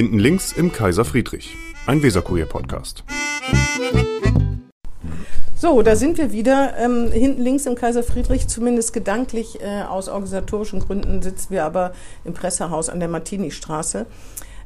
Hinten links im Kaiser Friedrich, ein Weserkurier-Podcast. So, da sind wir wieder. Ähm, hinten links im Kaiser Friedrich, zumindest gedanklich äh, aus organisatorischen Gründen, sitzen wir aber im Pressehaus an der Martini-Straße.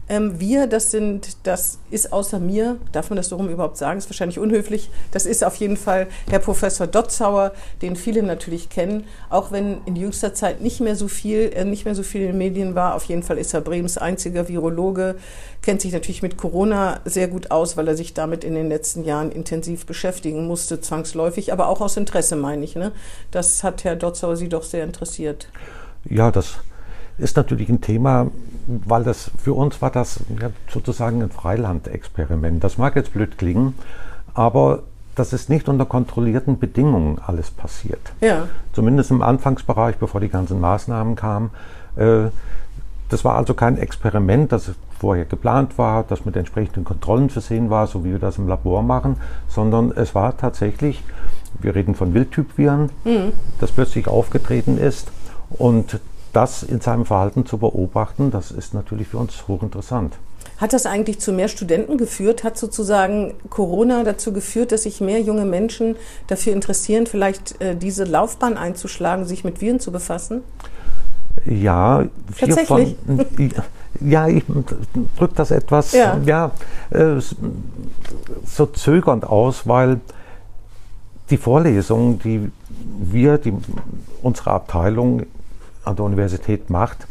Ähm, wir, das sind, das ist außer mir, darf man das so rum überhaupt sagen, ist wahrscheinlich unhöflich. Das ist auf jeden Fall Herr Professor Dotzauer, den viele natürlich kennen, auch wenn in jüngster Zeit nicht mehr so viel, äh, nicht mehr so viel in den Medien war. Auf jeden Fall ist er Bremens einziger Virologe, kennt sich natürlich mit Corona sehr gut aus, weil er sich damit in den letzten Jahren intensiv beschäftigen musste, zwangsläufig, aber auch aus Interesse, meine ich. Ne? Das hat Herr Dotzauer Sie doch sehr interessiert. Ja, das ist natürlich ein Thema, weil das für uns war das ja, sozusagen ein Freilandexperiment. Das mag jetzt blöd klingen, aber das ist nicht unter kontrollierten Bedingungen alles passiert. Ja. Zumindest im Anfangsbereich, bevor die ganzen Maßnahmen kamen. Äh, das war also kein Experiment, das vorher geplant war, das mit entsprechenden Kontrollen versehen war, so wie wir das im Labor machen, sondern es war tatsächlich, wir reden von Wildtypviren, mhm. das plötzlich aufgetreten ist und das in seinem Verhalten zu beobachten, das ist natürlich für uns hochinteressant. Hat das eigentlich zu mehr Studenten geführt? Hat sozusagen Corona dazu geführt, dass sich mehr junge Menschen dafür interessieren, vielleicht äh, diese Laufbahn einzuschlagen, sich mit Viren zu befassen? Ja, tatsächlich. Von, ja, ich drücke das etwas ja. ja äh, so zögernd aus, weil die Vorlesungen, die wir, die, unsere Abteilung an der Universität macht,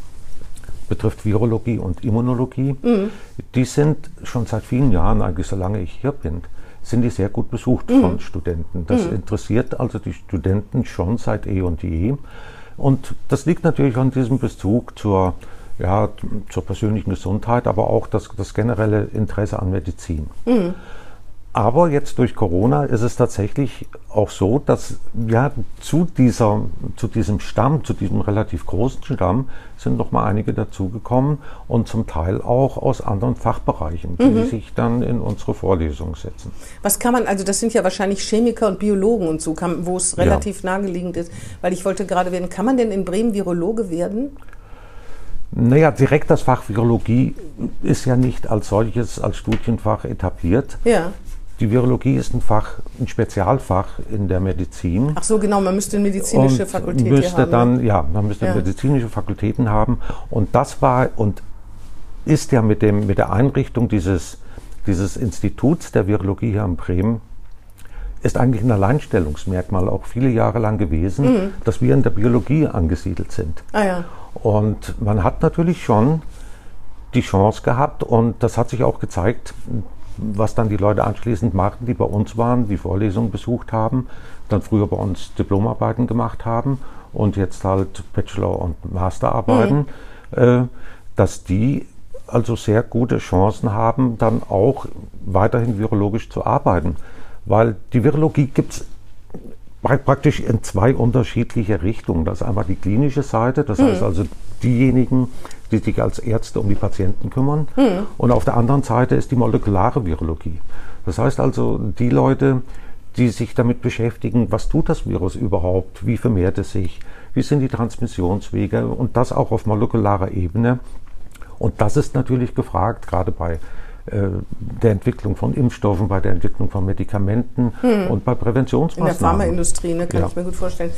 betrifft Virologie und Immunologie, mhm. die sind schon seit vielen Jahren, eigentlich solange ich hier bin, sind die sehr gut besucht mhm. von Studenten. Das mhm. interessiert also die Studenten schon seit eh und je. Und das liegt natürlich an diesem Bezug zur, ja, zur persönlichen Gesundheit, aber auch das, das generelle Interesse an Medizin. Aber jetzt durch Corona ist es tatsächlich auch so, dass ja zu, dieser, zu diesem Stamm, zu diesem relativ großen Stamm, sind noch mal einige dazugekommen und zum Teil auch aus anderen Fachbereichen, die mhm. sich dann in unsere Vorlesung setzen. Was kann man, also das sind ja wahrscheinlich Chemiker und Biologen und so, wo es relativ ja. naheliegend ist, weil ich wollte gerade werden, kann man denn in Bremen Virologe werden? Naja, direkt das Fach Virologie ist ja nicht als solches, als Studienfach etabliert. Ja. Die Virologie ist ein Fach, ein Spezialfach in der Medizin. Ach so, genau, man müsste eine medizinische Fakultät müsste haben. Dann, ne? ja, man müsste ja. medizinische Fakultäten haben. Und das war und ist ja mit, dem, mit der Einrichtung dieses, dieses Instituts der Virologie hier in Bremen ist eigentlich ein Alleinstellungsmerkmal auch viele Jahre lang gewesen, mhm. dass wir in der Biologie angesiedelt sind. Ah, ja. Und man hat natürlich schon die Chance gehabt und das hat sich auch gezeigt, was dann die Leute anschließend machten, die bei uns waren, die Vorlesungen besucht haben, dann früher bei uns Diplomarbeiten gemacht haben und jetzt halt Bachelor- und Masterarbeiten, mhm. äh, dass die also sehr gute Chancen haben, dann auch weiterhin virologisch zu arbeiten. Weil die Virologie gibt es praktisch in zwei unterschiedliche Richtungen. Das ist einmal die klinische Seite, das mhm. heißt also diejenigen, die sich als Ärzte um die Patienten kümmern. Mhm. Und auf der anderen Seite ist die molekulare Virologie. Das heißt also die Leute, die sich damit beschäftigen, was tut das Virus überhaupt, wie vermehrt es sich, wie sind die Transmissionswege und das auch auf molekularer Ebene. Und das ist natürlich gefragt, gerade bei der Entwicklung von Impfstoffen, bei der Entwicklung von Medikamenten hm. und bei Präventionsmaßnahmen. In der Pharmaindustrie, ne, kann ja. ich mir gut vorstellen.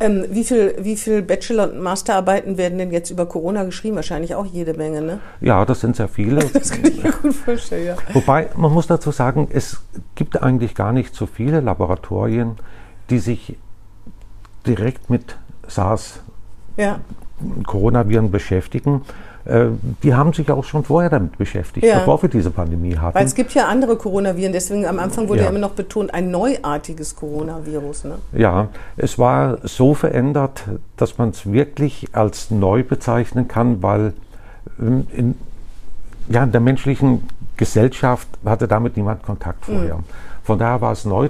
Ähm, wie viel, wie viel Bachelor- und Masterarbeiten werden denn jetzt über Corona geschrieben? Wahrscheinlich auch jede Menge, ne? Ja, das sind sehr viele. das kann ich mir gut vorstellen, ja. Wobei, man muss dazu sagen, es gibt eigentlich gar nicht so viele Laboratorien, die sich direkt mit SARS, ja. Coronaviren beschäftigen. Äh, die haben sich auch schon vorher damit beschäftigt, ja. bevor wir diese Pandemie hatten. Weil es gibt ja andere Coronaviren, deswegen am Anfang wurde ja, ja immer noch betont, ein neuartiges Coronavirus. Ne? Ja, es war so verändert, dass man es wirklich als neu bezeichnen kann, weil ähm, in, ja, in der menschlichen Gesellschaft hatte damit niemand Kontakt vorher. Mhm. Von daher war es neu,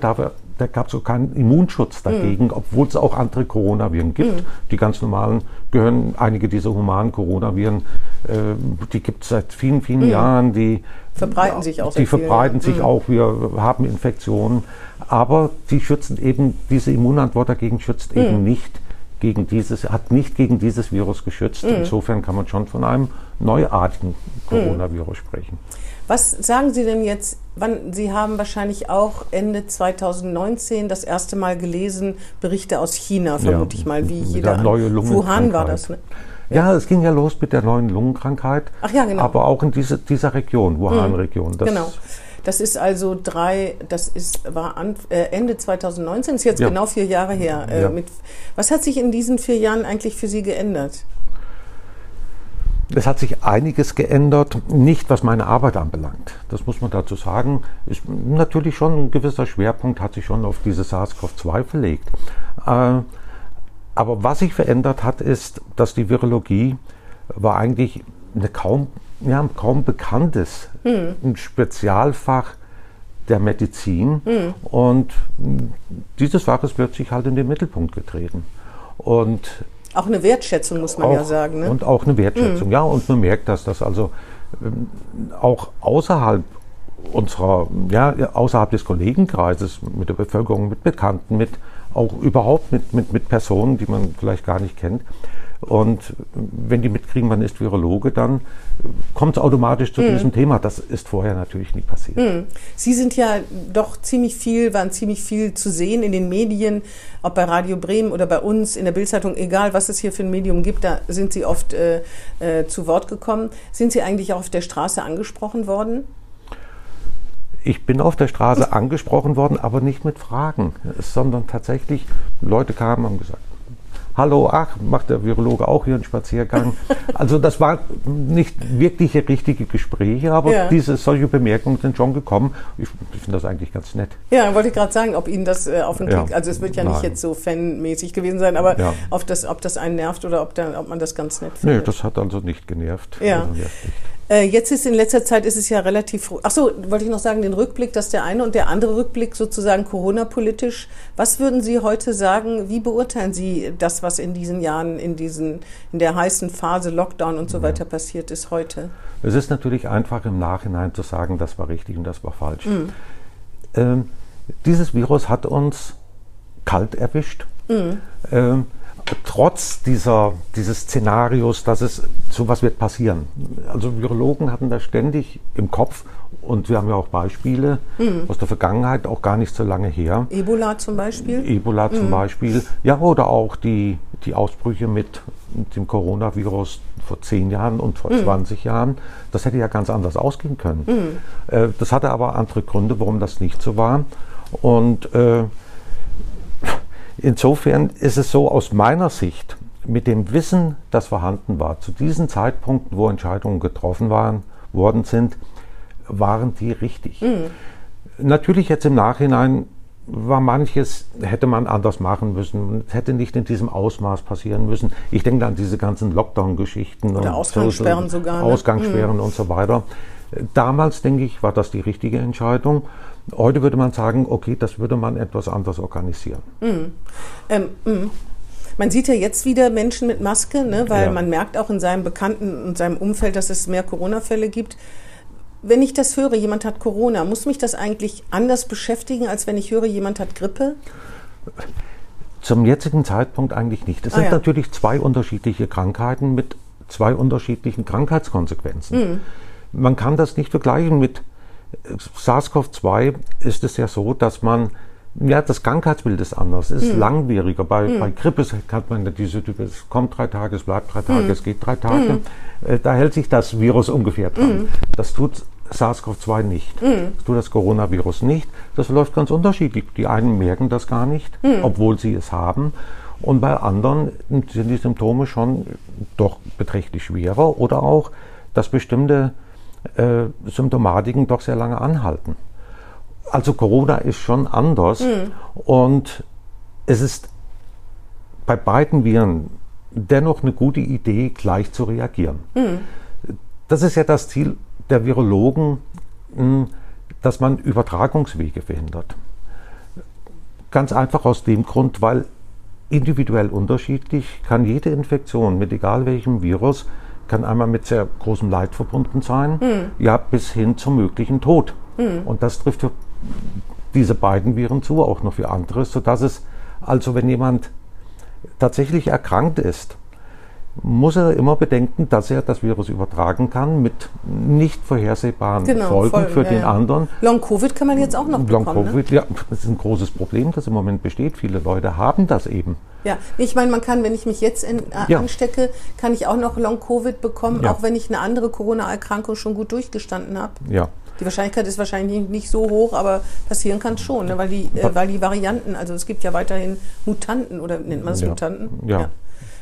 da gab es auch keinen Immunschutz dagegen, mhm. obwohl es auch andere Coronaviren gibt. Mhm. Die ganz normalen gehören, einige dieser humanen Coronaviren, äh, die gibt es seit vielen, vielen mhm. Jahren. Die verbreiten sich auch. Die verbreiten sich mhm. auch. Wir haben Infektionen. Aber die schützen eben, diese Immunantwort dagegen schützt eben mhm. nicht gegen dieses, hat nicht gegen dieses Virus geschützt. Mhm. Insofern kann man schon von einem neuartigen Coronavirus mhm. sprechen. Was sagen Sie denn jetzt, wann, Sie haben wahrscheinlich auch Ende 2019 das erste Mal gelesen, Berichte aus China, vermute ja, ich mal, wie jeder. Neue Wuhan war das, ne? Ja. es ging ja los mit der neuen Lungenkrankheit. Ach ja, genau. Aber auch in diese, dieser Region, Wuhan-Region. Mhm, genau. Das ist also drei, das ist, war an, äh, Ende 2019, ist jetzt ja. genau vier Jahre her. Äh, ja. mit, was hat sich in diesen vier Jahren eigentlich für Sie geändert? Es hat sich einiges geändert, nicht was meine Arbeit anbelangt. Das muss man dazu sagen. Ist natürlich schon ein gewisser Schwerpunkt hat sich schon auf diese SARS-CoV-2 verlegt. Äh, aber was sich verändert hat, ist, dass die Virologie war eigentlich eine kaum, ja, kaum bekanntes hm. ein Spezialfach der Medizin. Hm. Und dieses Fach ist plötzlich halt in den Mittelpunkt getreten. Und auch eine Wertschätzung, muss man auch, ja sagen. Ne? Und auch eine Wertschätzung, mhm. ja. Und man merkt, dass das also ähm, auch außerhalb unserer, ja, außerhalb des Kollegenkreises, mit der Bevölkerung, mit Bekannten, mit auch überhaupt mit, mit, mit Personen, die man vielleicht gar nicht kennt, und wenn die mitkriegen, man ist Virologe, dann kommt es automatisch zu mhm. diesem Thema. Das ist vorher natürlich nie passiert. Mhm. Sie sind ja doch ziemlich viel, waren ziemlich viel zu sehen in den Medien, ob bei Radio Bremen oder bei uns in der Bildzeitung, egal was es hier für ein Medium gibt, da sind Sie oft äh, äh, zu Wort gekommen. Sind Sie eigentlich auch auf der Straße angesprochen worden? Ich bin auf der Straße angesprochen worden, aber nicht mit Fragen, sondern tatsächlich Leute kamen und haben gesagt, hallo, ach, macht der Virologe auch hier einen Spaziergang. Also das war nicht wirklich richtige Gespräche, aber ja. diese solche Bemerkungen sind schon gekommen. Ich, ich finde das eigentlich ganz nett. Ja, wollte ich gerade sagen, ob Ihnen das äh, auf den Klick, ja. also es wird ja Nein. nicht jetzt so fanmäßig gewesen sein, aber ja. auf das, ob das einen nervt oder ob, da, ob man das ganz nett findet. Nee, das hat also nicht genervt. Ja. Also nervt nicht. Äh, jetzt ist in letzter Zeit ist es ja relativ. Ach so, wollte ich noch sagen, den Rückblick, dass der eine und der andere Rückblick sozusagen Corona-politisch. Was würden Sie heute sagen? Wie beurteilen Sie das, was in diesen Jahren, in diesen, in der heißen Phase Lockdown und so weiter passiert ist heute? Es ist natürlich einfach im Nachhinein zu sagen, das war richtig und das war falsch. Mhm. Ähm, dieses Virus hat uns kalt erwischt. Mhm. Ähm, trotz dieser, dieses Szenarios, dass es sowas wird passieren. Also Virologen hatten das ständig im Kopf und wir haben ja auch Beispiele mhm. aus der Vergangenheit, auch gar nicht so lange her. Ebola zum Beispiel? Ebola mhm. zum Beispiel, ja, oder auch die, die Ausbrüche mit dem Coronavirus vor zehn Jahren und vor mhm. 20 Jahren. Das hätte ja ganz anders ausgehen können. Mhm. Äh, das hatte aber andere Gründe, warum das nicht so war. Und äh, Insofern ist es so aus meiner Sicht, mit dem Wissen, das vorhanden war, zu diesen Zeitpunkten, wo Entscheidungen getroffen waren, worden sind, waren die richtig. Mhm. Natürlich jetzt im Nachhinein war manches, hätte man anders machen müssen. Es hätte nicht in diesem Ausmaß passieren müssen. Ich denke an diese ganzen Lockdown-Geschichten. Oder Ausgangssperren so, sogar. Ne? Ausgangssperren mhm. und so weiter. Damals, denke ich, war das die richtige Entscheidung. Heute würde man sagen, okay, das würde man etwas anders organisieren. Mhm. Ähm, mh. Man sieht ja jetzt wieder Menschen mit Maske, ne, weil ja. man merkt auch in seinem Bekannten und seinem Umfeld, dass es mehr Corona-Fälle gibt. Wenn ich das höre, jemand hat Corona, muss mich das eigentlich anders beschäftigen, als wenn ich höre, jemand hat Grippe? Zum jetzigen Zeitpunkt eigentlich nicht. Es ah, sind ja. natürlich zwei unterschiedliche Krankheiten mit zwei unterschiedlichen Krankheitskonsequenzen. Mhm. Man kann das nicht vergleichen mit SARS-CoV-2 ist es ja so, dass man ja, das Krankheitsbild ist anders, es ist hm. langwieriger. Bei, hm. bei Grippe hat man diese Typ, es kommt drei Tage, es bleibt drei Tage, hm. es geht drei Tage. Hm. Äh, da hält sich das Virus ungefähr dran. Hm. Das tut SARS-CoV-2 nicht. Hm. Das tut das Coronavirus nicht. Das verläuft ganz unterschiedlich. Die einen merken das gar nicht, obwohl sie es haben. Und bei anderen sind die Symptome schon doch beträchtlich schwerer oder auch, dass bestimmte äh, Symptomatiken doch sehr lange anhalten. Also Corona ist schon anders mhm. und es ist bei beiden Viren dennoch eine gute Idee, gleich zu reagieren. Mhm. Das ist ja das Ziel der Virologen, hm, dass man Übertragungswege verhindert. Ganz einfach aus dem Grund, weil individuell unterschiedlich kann jede Infektion mit egal welchem Virus kann einmal mit sehr großem Leid verbunden sein, mhm. ja, bis hin zum möglichen Tod. Mhm. Und das trifft für diese beiden Viren zu, auch noch für andere, sodass es also, wenn jemand tatsächlich erkrankt ist, muss er immer bedenken, dass er das Virus übertragen kann mit nicht vorhersehbaren genau, Folgen, Folgen für ja, den ja. anderen. Long-Covid kann man jetzt auch noch Long bekommen. Long-Covid, ne? ja, das ist ein großes Problem, das im Moment besteht. Viele Leute haben das eben. Ja, ich meine, man kann, wenn ich mich jetzt in, äh, ja. anstecke, kann ich auch noch Long-Covid bekommen, auch wenn ich eine andere Corona-Erkrankung schon gut durchgestanden habe. Ja. Die Wahrscheinlichkeit ist wahrscheinlich nicht so hoch, aber passieren kann es schon, ne? weil, die, äh, weil die Varianten, also es gibt ja weiterhin Mutanten oder nennt man das Mutanten? ja.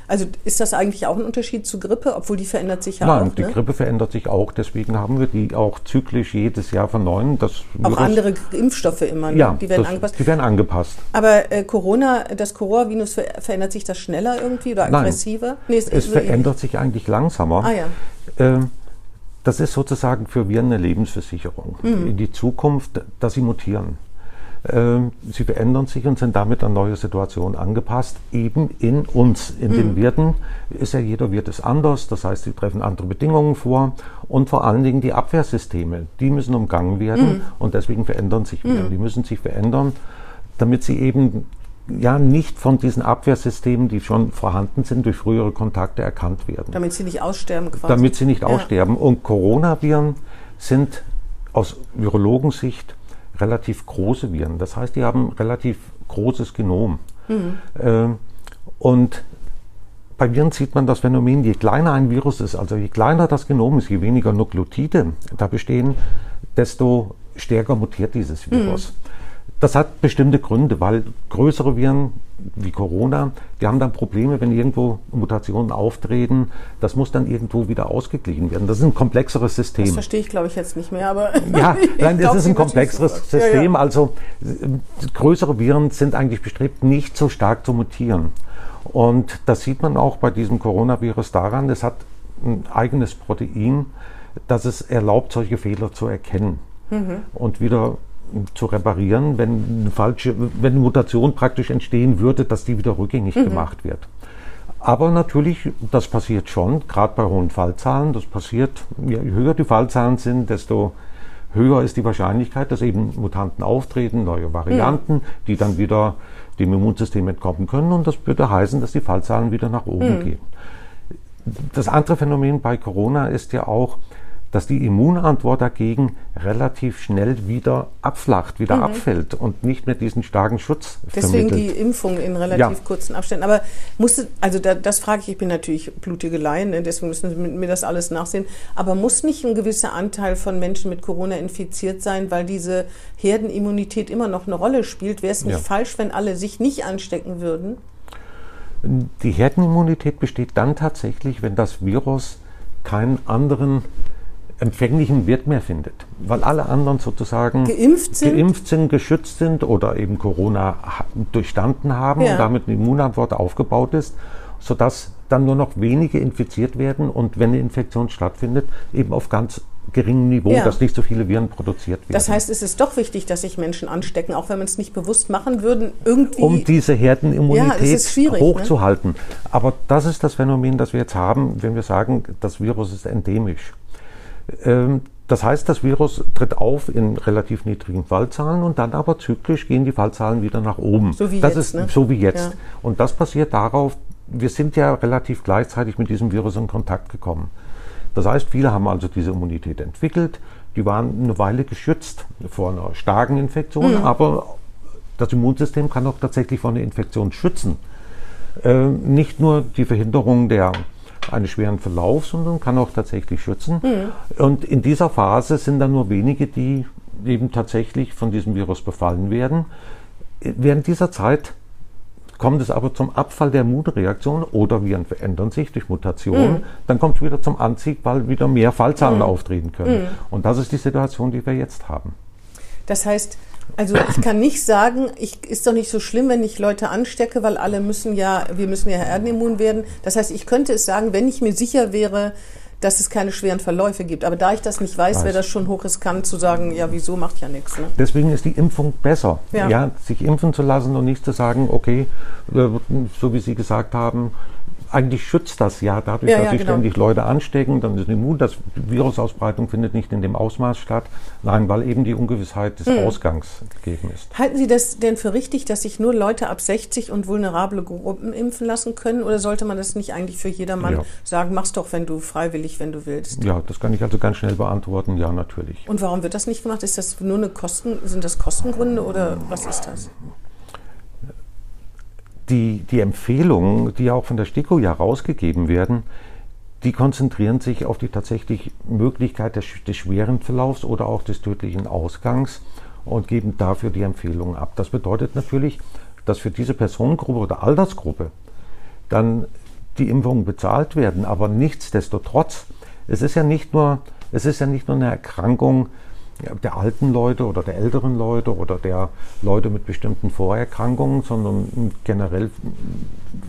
Also ist das eigentlich auch ein Unterschied zu Grippe, obwohl die verändert sich ja Nein, auch? Nein, die ne? Grippe verändert sich auch. Deswegen haben wir die auch zyklisch jedes Jahr verneuern. Das auch Virus, andere Impfstoffe immer, ne? ja, die werden das, angepasst. Die werden angepasst. Aber äh, Corona, das Coronavirus verändert sich das schneller irgendwie oder aggressiver? Nein, nee, es, es verändert sich eigentlich langsamer. Ah, ja. Ähm, das ist sozusagen für wir eine Lebensversicherung mhm. in die Zukunft, dass sie mutieren. Ähm, sie verändern sich und sind damit an neue Situationen angepasst, eben in uns. In mhm. den Wirten ist ja jeder Wirt ist anders, das heißt, sie treffen andere Bedingungen vor und vor allen Dingen die Abwehrsysteme, die müssen umgangen werden mhm. und deswegen verändern sich Viren. Mhm. Die müssen sich verändern, damit sie eben ja nicht von diesen Abwehrsystemen, die schon vorhanden sind, durch frühere Kontakte erkannt werden. Damit sie nicht aussterben quasi. Damit sie nicht ja. aussterben. Und Coronaviren sind aus Virologensicht relativ große Viren. Das heißt, die haben relativ großes Genom. Mhm. Äh, und bei Viren sieht man das Phänomen, je kleiner ein Virus ist, also je kleiner das Genom ist, je weniger Nukleotide da bestehen, desto stärker mutiert dieses Virus. Mhm. Das hat bestimmte Gründe, weil größere Viren wie Corona, die haben dann Probleme, wenn irgendwo Mutationen auftreten. Das muss dann irgendwo wieder ausgeglichen werden. Das ist ein komplexeres System. Das verstehe ich, glaube ich, jetzt nicht mehr. Aber ja, nein, das ist ein komplexeres System. Ja, ja. Also größere Viren sind eigentlich bestrebt, nicht so stark zu mutieren. Und das sieht man auch bei diesem Coronavirus daran, es hat ein eigenes Protein, das es erlaubt, solche Fehler zu erkennen. Mhm. Und wieder zu reparieren, wenn eine falsche, wenn eine Mutation praktisch entstehen würde, dass die wieder rückgängig mhm. gemacht wird. Aber natürlich, das passiert schon, gerade bei hohen Fallzahlen. Das passiert, je höher die Fallzahlen sind, desto höher ist die Wahrscheinlichkeit, dass eben Mutanten auftreten, neue Varianten, mhm. die dann wieder dem Immunsystem entkommen können. Und das würde heißen, dass die Fallzahlen wieder nach oben mhm. gehen. Das andere Phänomen bei Corona ist ja auch, dass die Immunantwort dagegen relativ schnell wieder abflacht, wieder mhm. abfällt und nicht mehr diesen starken Schutz Deswegen vermittelt. die Impfung in relativ ja. kurzen Abständen. Aber musste, also da, das frage ich, ich bin natürlich blutige Laien, ne, deswegen müssen Sie mir das alles nachsehen. Aber muss nicht ein gewisser Anteil von Menschen mit Corona infiziert sein, weil diese Herdenimmunität immer noch eine Rolle spielt? Wäre es nicht ja. falsch, wenn alle sich nicht anstecken würden? Die Herdenimmunität besteht dann tatsächlich, wenn das Virus keinen anderen empfänglichen Wirt mehr findet, weil alle anderen sozusagen geimpft sind, geimpft sind geschützt sind oder eben Corona durchstanden haben ja. und damit eine Immunantwort aufgebaut ist, sodass dann nur noch wenige infiziert werden und wenn eine Infektion stattfindet, eben auf ganz geringem Niveau, ja. dass nicht so viele Viren produziert werden. Das heißt, es ist doch wichtig, dass sich Menschen anstecken, auch wenn man es nicht bewusst machen würden, irgendwie. Um diese Herdenimmunität ja, ne? hochzuhalten. Ne? Aber das ist das Phänomen, das wir jetzt haben, wenn wir sagen, das Virus ist endemisch. Ähm, das heißt, das Virus tritt auf in relativ niedrigen Fallzahlen und dann aber zyklisch gehen die Fallzahlen wieder nach oben. So wie das jetzt. Ist ne? so wie jetzt. Ja. Und das passiert darauf, wir sind ja relativ gleichzeitig mit diesem Virus in Kontakt gekommen. Das heißt, viele haben also diese Immunität entwickelt. Die waren eine Weile geschützt vor einer starken Infektion, mhm. aber das Immunsystem kann auch tatsächlich vor einer Infektion schützen. Äh, nicht nur die Verhinderung der eines schweren Verlaufs, sondern kann auch tatsächlich schützen. Mhm. Und in dieser Phase sind dann nur wenige, die eben tatsächlich von diesem Virus befallen werden. Während dieser Zeit kommt es aber zum Abfall der Immunreaktion oder Viren verändern sich durch Mutationen. Mhm. Dann kommt es wieder zum Anziehen, weil wieder mehr Fallzahlen mhm. auftreten können. Mhm. Und das ist die Situation, die wir jetzt haben. Das heißt, also ich kann nicht sagen, ich, ist doch nicht so schlimm, wenn ich Leute anstecke, weil alle müssen ja, wir müssen ja erdenimmun werden. Das heißt, ich könnte es sagen, wenn ich mir sicher wäre, dass es keine schweren Verläufe gibt. Aber da ich das nicht weiß, wäre das schon hochriskant zu sagen, ja, wieso macht ja nichts. Ne? Deswegen ist die Impfung besser. Ja. ja. sich impfen zu lassen und nicht zu sagen, okay, äh, so wie Sie gesagt haben, eigentlich schützt das ja dadurch, Ja, dass ja, sich genau. ständig Leute anstecken, dann ist immun, das die Virusausbreitung findet nicht in dem Ausmaß statt. Nein, weil eben die Ungewissheit des Mhm. Ausgangs gegeben ist. Halten Sie das denn für richtig, dass sich nur Leute ab 60 und vulnerable Gruppen impfen lassen können? Oder sollte man das nicht eigentlich für jedermann Ja. sagen, mach's doch, wenn du freiwillig, wenn du willst? Ja, das kann ich also ganz schnell beantworten. Ja, natürlich. Und warum wird das nicht gemacht? Ist das nur eine Kosten, sind das Kostengründe oder was ist das? Die, die Empfehlungen, die auch von der STIKO ja rausgegeben werden, die konzentrieren sich auf die tatsächlich Möglichkeit des, des schweren Verlaufs oder auch des tödlichen Ausgangs und geben dafür die Empfehlungen ab. Das bedeutet natürlich, dass für diese Personengruppe oder Altersgruppe dann die Impfungen bezahlt werden. Aber nichtsdestotrotz, es ist ja nicht nur, es ist ja nicht nur eine Erkrankung der alten Leute oder der älteren Leute oder der Leute mit bestimmten Vorerkrankungen, sondern generell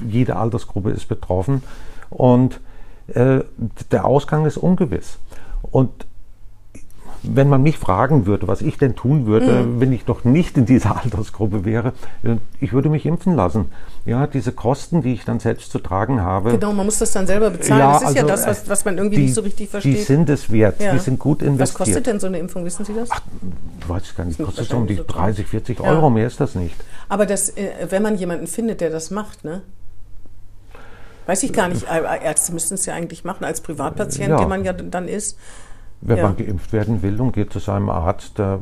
jede Altersgruppe ist betroffen. Und äh, der Ausgang ist ungewiss. Und wenn man mich fragen würde, was ich denn tun würde, Mhm. wenn ich noch nicht in dieser Altersgruppe wäre, äh, ich würde mich impfen lassen. Ja, diese Kosten, die ich dann selbst zu tragen habe. Genau, man muss das dann selber bezahlen. Ja, das ist ja also, das, was, was man irgendwie die, nicht so richtig Die versteht. sind es wert, Ja. die sind gut was investiert. kostet denn so eine Impfung, wissen Sie das? Ich weiß gar nicht, Ist kostet so um die wahrscheinlich so teuer. 30, 40 Ja. Euro, mehr ist das nicht. Aber das, äh, wenn man jemanden findet, der das macht, ne? Weiß ich gar nicht. Ärzte müssten es ja eigentlich machen als Privatpatient, Ja. der man ja dann ist. Wenn Ja. man geimpft werden will und geht zu seinem Arzt, da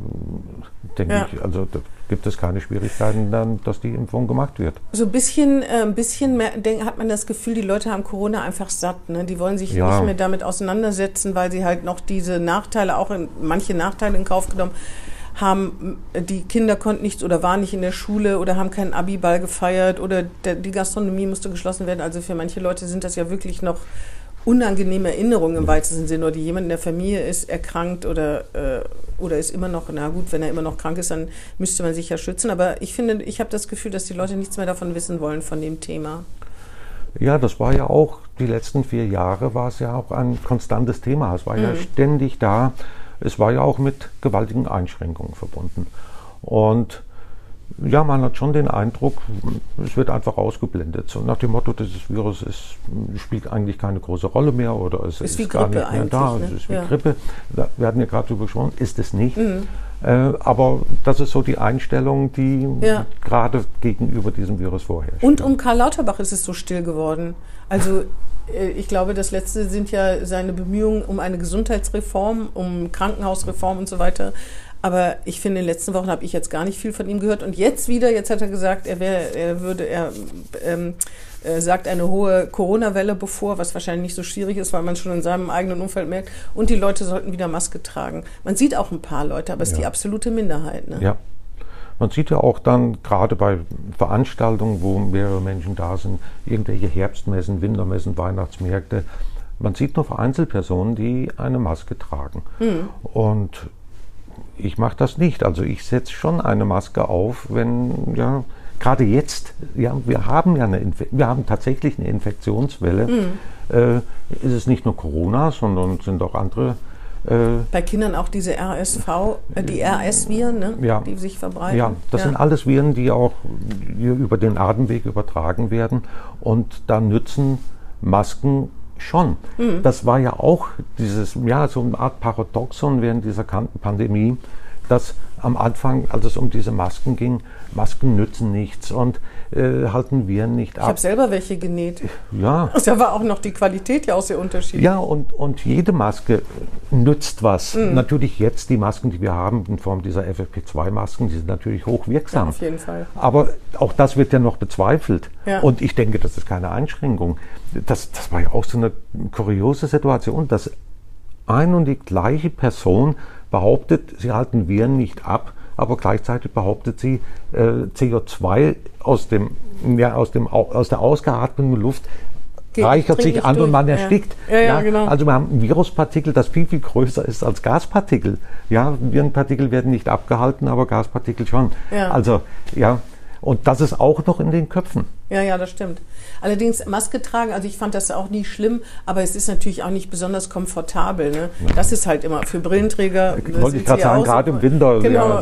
denke Ja. ich, also da gibt es keine Schwierigkeiten, dann, dass die Impfung gemacht wird. So ein bisschen, äh, ein bisschen mehr, denk, hat man das Gefühl, die Leute haben Corona einfach satt. Ne? Die wollen sich Ja. nicht mehr damit auseinandersetzen, weil sie halt noch diese Nachteile, auch in, manche Nachteile in Kauf genommen haben. Die Kinder konnten nichts oder waren nicht in der Schule oder haben keinen Abiball gefeiert oder der, die Gastronomie musste geschlossen werden. Also für manche Leute sind das ja wirklich noch unangenehme Erinnerungen im weitesten Sinne. Oder jemand in der Familie ist erkrankt oder, äh, oder ist immer noch, na gut, wenn er immer noch krank ist, dann müsste man sich ja schützen. Aber ich finde, ich habe das Gefühl, dass die Leute nichts mehr davon wissen wollen, von dem Thema. Ja, das war ja auch, die letzten vier Jahre war es ja auch ein konstantes Thema. Es war ja Mhm. ständig da. Es war ja auch mit gewaltigen Einschränkungen verbunden. Und ja, man hat schon den Eindruck, es wird einfach ausgeblendet. So nach dem Motto, dieses Virus ist, spielt eigentlich keine große Rolle mehr oder es Ist ist, gar Grippe nicht mehr da. ne? Es ist wie Ja. Grippe. Wir hatten ja gerade darüber gesprochen, ist es nicht. Mhm. Äh, aber das ist so die Einstellung, die Ja. gerade gegenüber diesem Virus vorherrscht. Und um Karl Lauterbach ist es so still geworden. Also äh, ich glaube, das Letzte sind ja seine Bemühungen um eine Gesundheitsreform, um Krankenhausreform und so weiter. Aber ich finde, in den letzten Wochen habe ich jetzt gar nicht viel von ihm gehört. Und jetzt wieder, jetzt hat er gesagt, er, wär, er würde, er ähm, äh, sagt eine hohe Corona-Welle bevor, was wahrscheinlich nicht so schwierig ist, weil man schon in seinem eigenen Umfeld merkt. Und die Leute sollten wieder Maske tragen. Man sieht auch ein paar Leute, aber es ist Ja. die absolute Minderheit. Ne? Ja. Man sieht ja auch dann gerade bei Veranstaltungen, wo mehrere Menschen da sind, irgendwelche Herbstmessen, Wintermessen, Weihnachtsmärkte, man sieht nur Einzelpersonen, die eine Maske tragen. Und ich mache das nicht. Also ich setze schon eine Maske auf, wenn ja gerade jetzt, ja, wir haben ja eine, Infe wir haben tatsächlich eine Infektionswelle. Äh, ist es nicht nur Corona, sondern sind auch andere äh, Bei Kindern auch diese RSV, äh, die RS-Viren, ne? Ja. die sich verbreiten. Ja, das sind alles Viren, die auch hier über den Atemweg übertragen werden. Und da nützen Masken schon. Mhm. Das war ja auch dieses, ja, so eine Art Paradoxon während dieser Pandemie, dass am Anfang, als es um diese Masken ging, Masken nützen nichts und äh, halten Viren nicht Ich habe ab. selber welche genäht. Ja, Da war auch noch die Qualität ja auch sehr unterschiedlich. ja, und, und jede Maske nützt was. Mhm. Natürlich jetzt die Masken, die wir haben, in Form dieser FFP2-Masken, die sind natürlich hochwirksam. Auf jeden Fall. Aber auch das wird ja noch bezweifelt. Ja. Und ich denke, das ist keine Einschränkung. Das, das war ja auch so eine kuriose Situation, dass ein und die gleiche Person behauptet, sie halten Viren nicht ab, aber gleichzeitig behauptet sie, äh, CO2 aus, dem, ja, aus, dem, au- aus der ausgeatmeten Luft reichert sich an durch. und man Ja. erstickt. Ja, ja, genau. Also wir haben ein Viruspartikel, das viel, viel größer ist als Gaspartikel. Ja, Virenpartikel werden nicht abgehalten, aber Gaspartikel schon. Ja. Also, ja, und das ist auch noch in den Köpfen. Ja, ja, das stimmt. Allerdings Maske tragen, also ich fand das auch nie schlimm, aber es ist natürlich auch nicht besonders komfortabel. Ne? Das ist halt immer für Brillenträger. Ich wollte ich gerade sagen, gerade im Winter. Genau. Ja,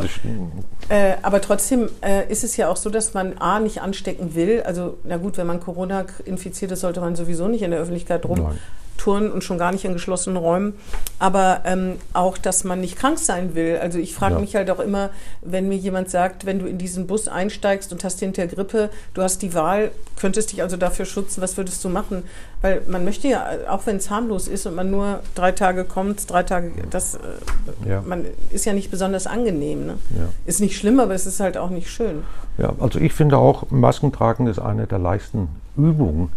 Äh, aber trotzdem äh, ist es ja auch so, dass man A nicht anstecken will. Also, na gut, wenn man Corona infiziert ist, sollte man sowieso nicht in der Öffentlichkeit Nein. Rumturnen und schon gar nicht in geschlossenen Räumen. Aber ähm, auch, dass man nicht krank sein will. Also ich frage Ja. mich halt auch immer, wenn mir jemand sagt, wenn du in diesen Bus einsteigst und hast hinter Grippe, du hast die Wahl, könntest dich also dafür schützen, was würdest du machen? Weil man möchte ja, auch wenn es harmlos ist und man nur drei Tage kommt, drei Tage, das, äh, Ja. man ist ja nicht besonders angenehm. Ne? Ja. Ist nicht schlimm, aber es ist halt auch nicht schön. Ja, also ich finde auch, Masken tragen ist eine der leichtesten Übungen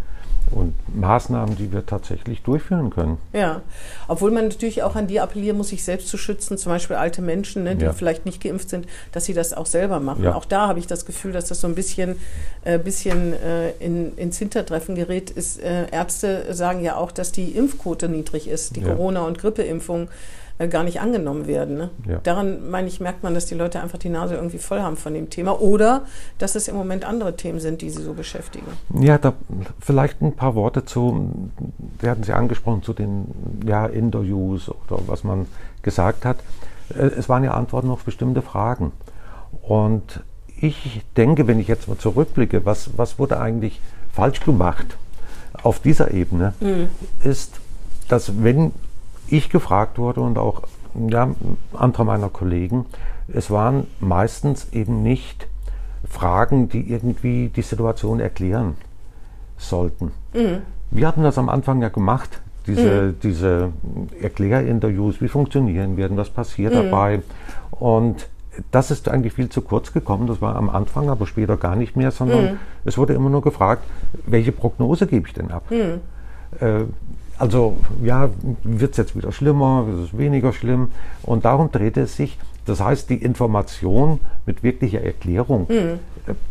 und Maßnahmen, die wir tatsächlich durchführen können. Ja, obwohl man natürlich auch an die appellieren muss, sich selbst zu schützen, zum Beispiel alte Menschen, ne, die Ja. vielleicht nicht geimpft sind, dass sie das auch selber machen. Ja. Auch da habe ich das Gefühl, dass das so ein bisschen, äh, bisschen äh, in, ins Hintertreffen gerät. Ist, äh, Ärzte sagen ja auch, dass die Impfquote niedrig ist, die Ja. Corona- und Grippeimpfung äh, gar nicht angenommen werden. Ne? Ja. Daran, meine ich, merkt man, dass die Leute einfach die Nase irgendwie voll haben von dem Thema oder dass es im Moment andere Themen sind, die sie so beschäftigen. Ja, da vielleicht ein paar Worte zu, wir hatten Sie angesprochen, zu den ja, Interviews oder was man gesagt hat. Äh, Es waren ja Antworten auf bestimmte Fragen. Und ich denke, wenn ich jetzt mal zurückblicke, was, was wurde eigentlich falsch gemacht auf dieser Ebene, ist, dass wenn ich gefragt wurde und auch ja, andere meiner Kollegen, es waren meistens eben nicht Fragen, die irgendwie die Situation erklären sollten. Wir hatten das am Anfang ja gemacht, diese, diese Erklärinterviews, wie funktionieren werden, was passiert dabei. Und das ist eigentlich viel zu kurz gekommen. Das war am Anfang, aber später gar nicht mehr, sondern es wurde immer nur gefragt, welche Prognose gebe ich denn ab? Äh, also, ja, wird es jetzt wieder schlimmer, wird es weniger schlimm? Und darum drehte es sich. Das heißt, die Information mit wirklicher Erklärung äh,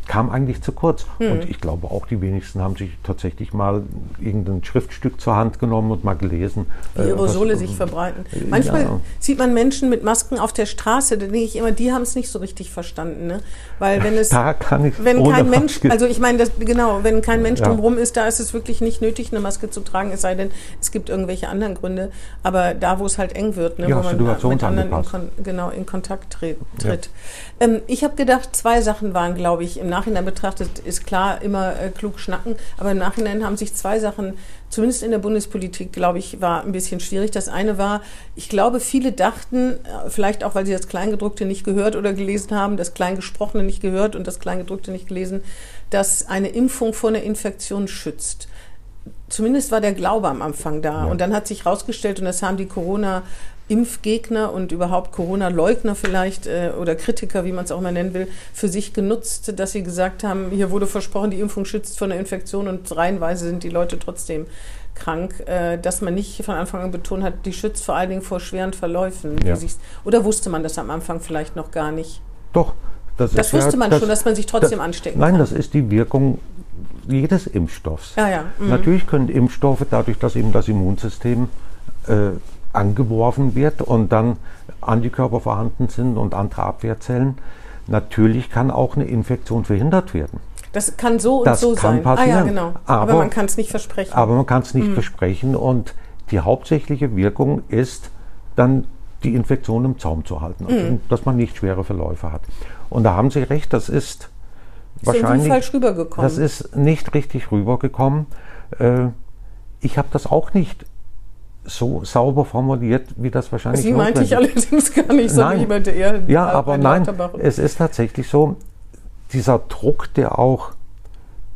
kam eigentlich zu kurz. Und ich glaube auch, die wenigsten haben sich tatsächlich mal irgendein Schriftstück zur Hand genommen und mal gelesen. Die äh, Aerosole was- sich verbreiten. Manchmal Ja. sieht man Menschen mit Masken auf der Straße, da denke ich immer, die haben es nicht so richtig verstanden. Ne? Weil wenn es, Da kann ich wenn kein Mensch, also ich meine, das, genau, wenn kein Mensch Ja. drumherum ist, da ist es wirklich nicht nötig, eine Maske zu tragen, es sei denn, es gibt irgendwelche anderen Gründe. Aber da, wo es halt eng wird, ne, Ja, wo man mit anderen in, genau, in Kontakt tritt. Ähm, ich habe gedacht, zwei Sachen waren, glaube ich, im Nachhinein betrachtet, ist klar, immer äh, klug schnacken, aber im Nachhinein haben sich zwei Sachen, zumindest in der Bundespolitik, glaube ich, war ein bisschen schwierig. Das eine war, ich glaube, viele dachten, äh, vielleicht auch, weil sie das Kleingedruckte nicht gehört oder gelesen haben, das Kleingesprochene nicht gehört und das Kleingedruckte nicht gelesen, dass eine Impfung vor einer Infektion schützt. Zumindest war der Glaube am Anfang da. Ja. Und dann hat sich herausgestellt, und das haben die Corona- Impfgegner und überhaupt Corona-Leugner vielleicht äh, oder Kritiker, wie man es auch mal nennen will, für sich genutzt, dass sie gesagt haben, hier wurde versprochen, die Impfung schützt vor einer Infektion und reihenweise sind die Leute trotzdem krank, äh, dass man nicht von Anfang an betont hat, die schützt vor allen Dingen vor schweren Verläufen. Ja. Oder wusste man das am Anfang vielleicht noch gar nicht? Doch, das, Das wusste ja, man schon, dass man sich trotzdem anstecken Nein, kann. das ist die Wirkung jedes Impfstoffs. Ja, ja. mhm. Natürlich können Impfstoffe, dadurch, dass eben das Immunsystem äh, angeworfen wird und dann Antikörper vorhanden sind und andere Abwehrzellen, natürlich kann auch eine Infektion verhindert werden. Das kann so und Das so kann sein. Ah ja, passieren. genau. Aber, Aber- man kann es nicht versprechen. Aber man kann es Mhm. nicht versprechen und die hauptsächliche Wirkung ist dann die Infektion im Zaum zu halten, Mhm. dass man nicht schwere Verläufe hat. Und da haben Sie recht, das ist ist wahrscheinlich falsch rübergekommen. das ist nicht richtig rübergekommen. Äh, ich habe das auch nicht so sauber formuliert, wie das wahrscheinlich Sie meinte ich allerdings gar nicht, sondern Nein. ich meinte eher Ja, aber nein, es ist tatsächlich so, dieser Druck, der auch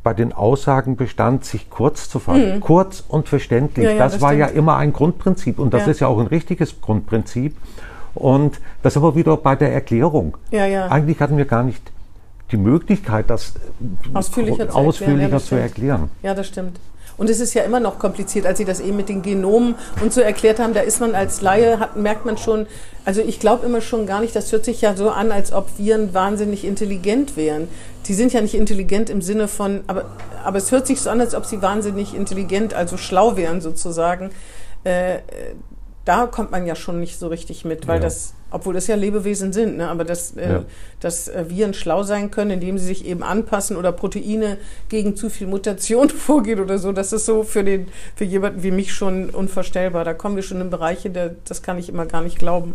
bei den Aussagen bestand, sich kurz zu fassen, kurz und verständlich, Mhm. Ja, ja, das, das war ja stimmt. immer ein Grundprinzip und das Ja. ist ja auch ein richtiges Grundprinzip. Und das wir wieder bei der Erklärung. Ja, ja. Eigentlich hatten wir gar nicht die Möglichkeit, das Ausführlicher zu erklären, ausführlicher ja, das zu erklären. Ja, das stimmt. Und es ist ja immer noch kompliziert, als Sie das eben mit den Genomen und so erklärt haben, da ist man als Laie, hat, merkt man schon, also ich glaube immer schon gar nicht, das hört sich ja so an, als ob Viren wahnsinnig intelligent wären. Die sind ja nicht intelligent im Sinne von, aber, aber es hört sich so an, als ob sie wahnsinnig intelligent, also schlau wären sozusagen. Äh, da kommt man ja schon nicht so richtig mit, weil Ja. das, obwohl das ja Lebewesen sind, ne, aber dass, äh, Ja. dass äh, Viren schlau sein können, indem sie sich eben anpassen oder Proteine gegen zu viel Mutation vorgehen oder so, das ist so für, den, für jemanden wie mich schon unvorstellbar. Da kommen wir schon in Bereiche, da, das kann ich immer gar nicht glauben.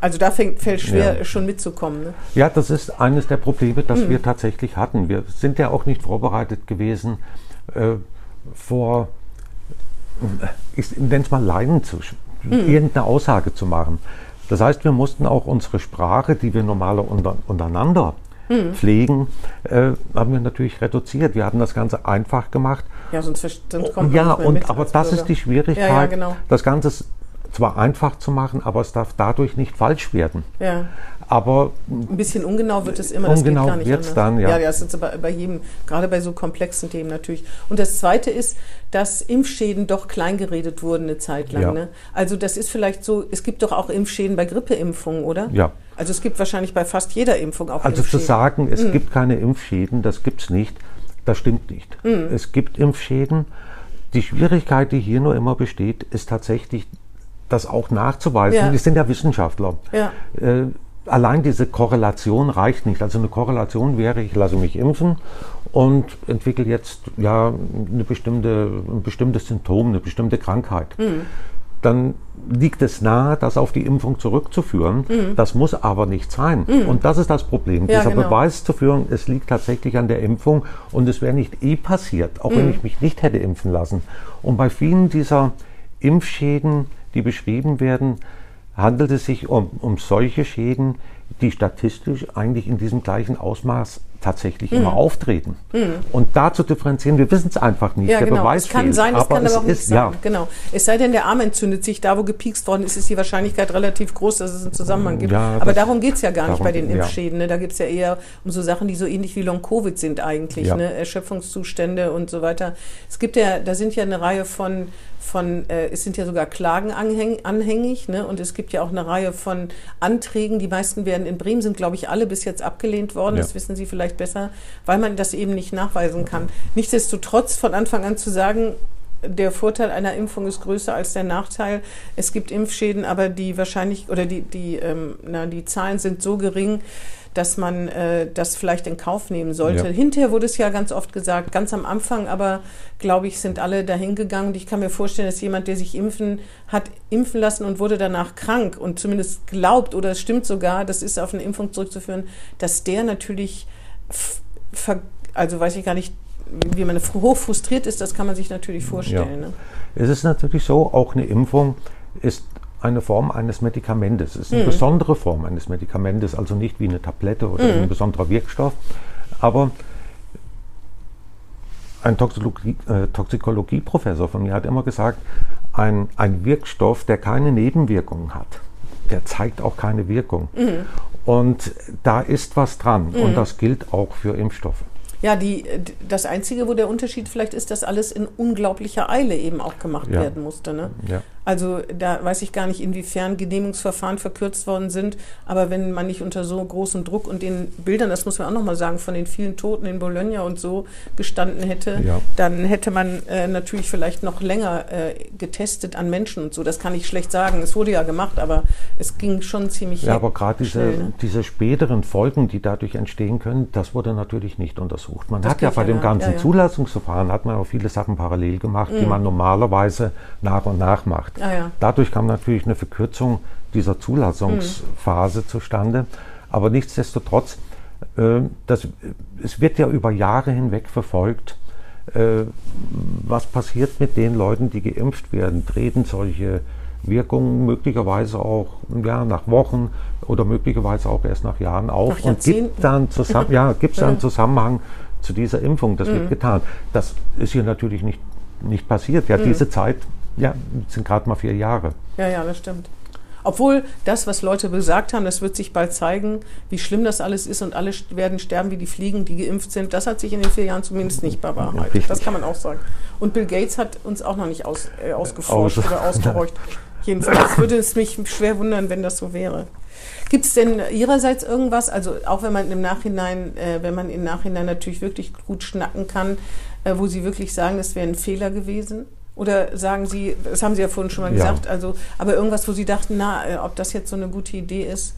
Also da fängt, fällt schwer, Ja. schon mitzukommen. Ne? Ja, das ist eines der Probleme, das Hm. wir tatsächlich hatten. Wir sind ja auch nicht vorbereitet gewesen, äh, vor, äh, ich nenne es mal Leiden zu, sch- Hm. irgendeine Aussage zu machen. Das heißt, wir mussten auch unsere Sprache, die wir normaler unter, untereinander Hm. pflegen, äh, haben wir natürlich reduziert. Wir hatten das Ganze einfach gemacht. Ja, sonst, sonst kommt man ja, nicht mehr und aber das Bürger. ist die Schwierigkeit, Ja, ja, genau. das Ganze zwar einfach zu machen, aber es darf dadurch nicht falsch werden. Ja. Aber Ein bisschen ungenau wird es immer, das Ungenau geht gar nicht wird's anders. dann, ja. ja. das ist bei, bei jedem, gerade bei so komplexen Themen natürlich. Und das Zweite ist, dass Impfschäden doch kleingeredet wurden eine Zeit lang. Ja. Ne? Also das ist vielleicht so, es gibt doch auch Impfschäden bei Grippeimpfungen, oder? Ja. Also es gibt wahrscheinlich bei fast jeder Impfung auch Also zu Impfschäden. sagen, es gibt keine Impfschäden, das gibt es nicht, das stimmt nicht. Hm. Es gibt Impfschäden. Die Schwierigkeit, die hier nur immer besteht, ist tatsächlich, das auch nachzuweisen. Ja. Wir sind ja Wissenschaftler. Ja. Äh, allein diese Korrelation reicht nicht. Also eine Korrelation wäre, ich lasse mich impfen und entwickle jetzt ja eine bestimmte, ein bestimmtes Symptom, eine bestimmte Krankheit. Dann liegt es nahe, das auf die Impfung zurückzuführen. Das muss aber nicht sein. Und das ist das Problem. Ja, Dieser genau. Beweis zu führen, es liegt tatsächlich an der Impfung und es wäre nicht eh passiert, auch wenn ich mich nicht hätte impfen lassen. Und bei vielen dieser Impfschäden, die beschrieben werden, handelt es sich um, um solche Schäden, die statistisch eigentlich in diesem gleichen Ausmaß tatsächlich Mhm. immer auftreten. Und da zu differenzieren, wir wissen es einfach nicht. Ja, der genau. Beweis es kann fehlt. sein, es kann aber auch nicht ist, sein. ja, Genau. Es sei denn, der Arm entzündet sich, da wo gepiekst worden ist, ist die Wahrscheinlichkeit relativ groß, dass es einen Zusammenhang gibt. Ja, aber darum geht es ja gar nicht darum- bei den. Impfschäden. Ne? Da geht es ja eher um so Sachen, die so ähnlich wie Long-Covid sind eigentlich, ne? Erschöpfungszustände und so weiter. Es gibt ja, da sind ja eine Reihe von von, äh, es sind ja sogar Klagen anhäng, anhängig, ne? und es gibt ja auch eine Reihe von Anträgen. Die meisten werden in Bremen, sind glaube ich alle bis jetzt abgelehnt worden. Das wissen Sie vielleicht besser, weil man das eben nicht nachweisen kann. Nichtsdestotrotz von Anfang an zu sagen, der Vorteil einer Impfung ist größer als der Nachteil. Es gibt Impfschäden, aber die wahrscheinlich oder die die ähm, na, die Zahlen sind so gering, dass man äh, das vielleicht in Kauf nehmen sollte. Ja. Hinterher wurde es ja ganz oft gesagt, ganz am Anfang, aber glaube ich, sind alle dahin gegangen. Und ich kann mir vorstellen, dass jemand, der sich impfen hat, impfen lassen und wurde danach krank und zumindest glaubt oder es stimmt sogar, das ist auf eine Impfung zurückzuführen, dass der natürlich, also weiß ich gar nicht, wie man hoch frustriert ist, das kann man sich natürlich vorstellen. Ne? Es ist natürlich so, auch eine Impfung ist eine Form eines Medikamentes. Es ist eine besondere Form eines Medikamentes, also nicht wie eine Tablette oder Mhm. ein besonderer Wirkstoff. Aber ein Toxikologie, äh, Toxikologieprofessor von mir hat immer gesagt, ein, ein Wirkstoff, der keine Nebenwirkungen hat, der zeigt auch keine Wirkung. Mhm. Und da ist was dran. Und das gilt auch für Impfstoffe. Ja, die, das Einzige, wo der Unterschied vielleicht ist, dass alles in unglaublicher Eile eben auch gemacht Ja. werden musste. Ne? Ja. Also da weiß ich gar nicht, inwiefern Genehmigungsverfahren verkürzt worden sind. Aber wenn man nicht unter so großem Druck und den Bildern, das muss man auch nochmal sagen, von den vielen Toten in Bologna und so gestanden hätte, Ja. dann hätte man äh, natürlich vielleicht noch länger äh, getestet an Menschen und so. Das kann ich schlecht sagen. Es wurde ja gemacht, aber es ging schon ziemlich Ja, aber gerade diese, ne? diese späteren Folgen, die dadurch entstehen können, das wurde natürlich nicht untersucht. Man Das hat ja bei dem ganzen ja, ja. Zulassungsverfahren hat man auch viele Sachen parallel gemacht, die man normalerweise nach und nach macht. Ah, ja. Dadurch kam natürlich eine Verkürzung dieser Zulassungsphase zustande. Aber nichtsdestotrotz, äh, das, es wird ja über Jahre hinweg verfolgt, äh, was passiert mit den Leuten, die geimpft werden. Treten solche Wirkungen möglicherweise auch ja, nach Wochen oder möglicherweise auch erst nach Jahren auf Nach und gibt dann zusammen, ja, gibt es einen Zusammenhang zu dieser Impfung. Das Mhm. wird getan. Das ist hier natürlich nicht, nicht passiert. Mhm. Ja, diese Zeit ja, sind gerade mal vier Jahre. Ja, ja, das stimmt. Obwohl das, was Leute gesagt haben, das wird sich bald zeigen, wie schlimm das alles ist und alle werden sterben wie die Fliegen, die geimpft sind. Das hat sich in den vier Jahren zumindest nicht bewahrheitet. richtig. Das kann man auch sagen. Und Bill Gates hat uns auch noch nicht aus, äh, ausgeforscht Aus- oder ausgehorcht. Jedenfalls würde es mich schwer wundern, wenn das so wäre. Gibt es denn Ihrerseits irgendwas, also auch wenn man im Nachhinein, äh, wenn man im Nachhinein natürlich wirklich gut schnacken kann, äh, wo Sie wirklich sagen, es wäre ein Fehler gewesen? Oder sagen Sie, das haben Sie ja vorhin schon mal Ja. gesagt, also, aber irgendwas, wo Sie dachten, na, äh, ob das jetzt so eine gute Idee ist?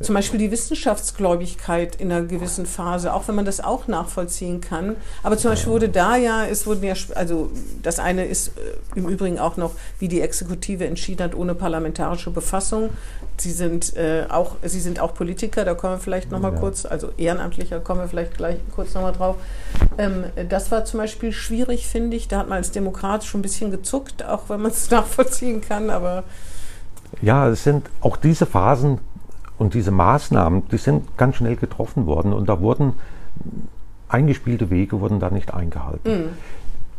Zum Beispiel die Wissenschaftsgläubigkeit in einer gewissen Phase, auch wenn man das auch nachvollziehen kann. Aber zum Beispiel wurde da ja, es wurden ja, also das eine ist äh, im Übrigen auch noch, wie die Exekutive entschieden hat, ohne parlamentarische Befassung. Sie sind äh, auch, Sie sind auch Politiker, da kommen wir vielleicht nochmal Ja. kurz, also Ehrenamtlicher, kommen wir vielleicht gleich kurz nochmal drauf. Ähm, das war zum Beispiel schwierig, finde ich. Da hat man als Demokrat schon ein bisschen gezuckt, auch wenn man es nachvollziehen kann, aber Ja, es sind auch diese Phasen und diese Maßnahmen, die sind ganz schnell getroffen worden und da wurden eingespielte Wege wurden da nicht eingehalten.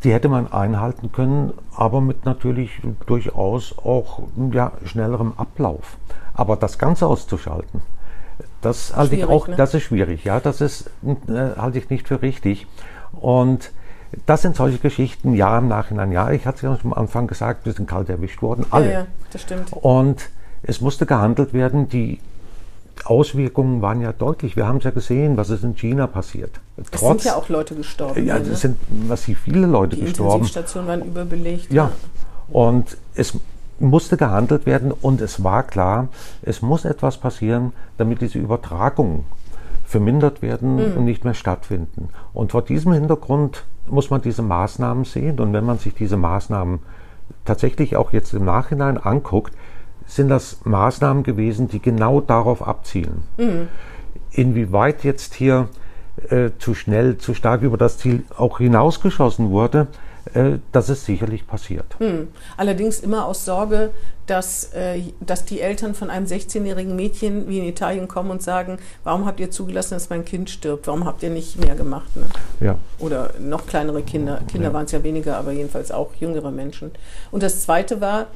Die hätte man einhalten können, aber mit natürlich durchaus auch ja, schnellerem Ablauf. Aber das Ganze auszuschalten, das halte ich auch, ne? das ist schwierig, ja, das ist, äh, halte ich nicht für richtig. Und das sind solche Geschichten, ja, im Nachhinein, ja, ich hatte es ja am Anfang gesagt, wir sind kalt erwischt worden, alle. Ja, ja, das stimmt. Und es musste gehandelt werden. Die Auswirkungen waren ja deutlich. Wir haben es ja gesehen, was ist in China passiert. Es sind ja auch Leute gestorben. ja, ne? es sind massiv viele Leute die gestorben. Intensivstationen waren überbelegt. Ja, und es musste gehandelt werden und es war klar, es muss etwas passieren, damit diese Übertragungen vermindert werden und nicht mehr stattfinden. Und vor diesem Hintergrund muss man diese Maßnahmen sehen. Und wenn man sich diese Maßnahmen tatsächlich auch jetzt im Nachhinein anguckt, sind das Maßnahmen gewesen, die genau darauf abzielen. Inwieweit jetzt hier äh, zu schnell, zu stark über das Ziel auch hinausgeschossen wurde, äh, das ist sicherlich passiert. Hm. Allerdings immer aus Sorge, dass, äh, dass die Eltern von einem 16-jährigen Mädchen wie in Italien kommen und sagen, warum habt ihr zugelassen, dass mein Kind stirbt? Warum habt ihr nicht mehr gemacht? Ne? Ja. Oder noch kleinere Kinder. Kinder Ja. waren es ja weniger, aber jedenfalls auch jüngere Menschen. Und das Zweite war,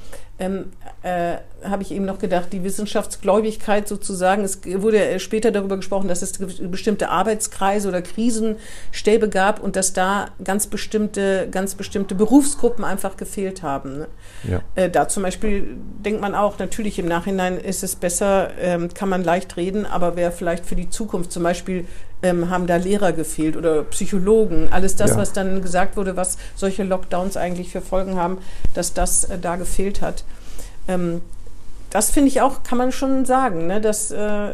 ähm, äh, habe ich eben noch gedacht, die Wissenschaftsgläubigkeit sozusagen. Es wurde später darüber gesprochen, dass es bestimmte Arbeitskreise oder Krisenstäbe gab und dass da ganz bestimmte, ganz bestimmte Berufsgruppen einfach gefehlt haben. Ne? Ja. Äh, da zum Beispiel denkt man auch, natürlich im Nachhinein ist es besser, ähm, kann man leicht reden, aber wäre vielleicht für die Zukunft zum Beispiel ähm, haben da Lehrer gefehlt oder Psychologen, alles das, Ja. was dann gesagt wurde, was solche Lockdowns eigentlich für Folgen haben, dass das äh, da gefehlt hat. Ähm, das finde ich auch, kann man schon sagen. Ne? Das äh,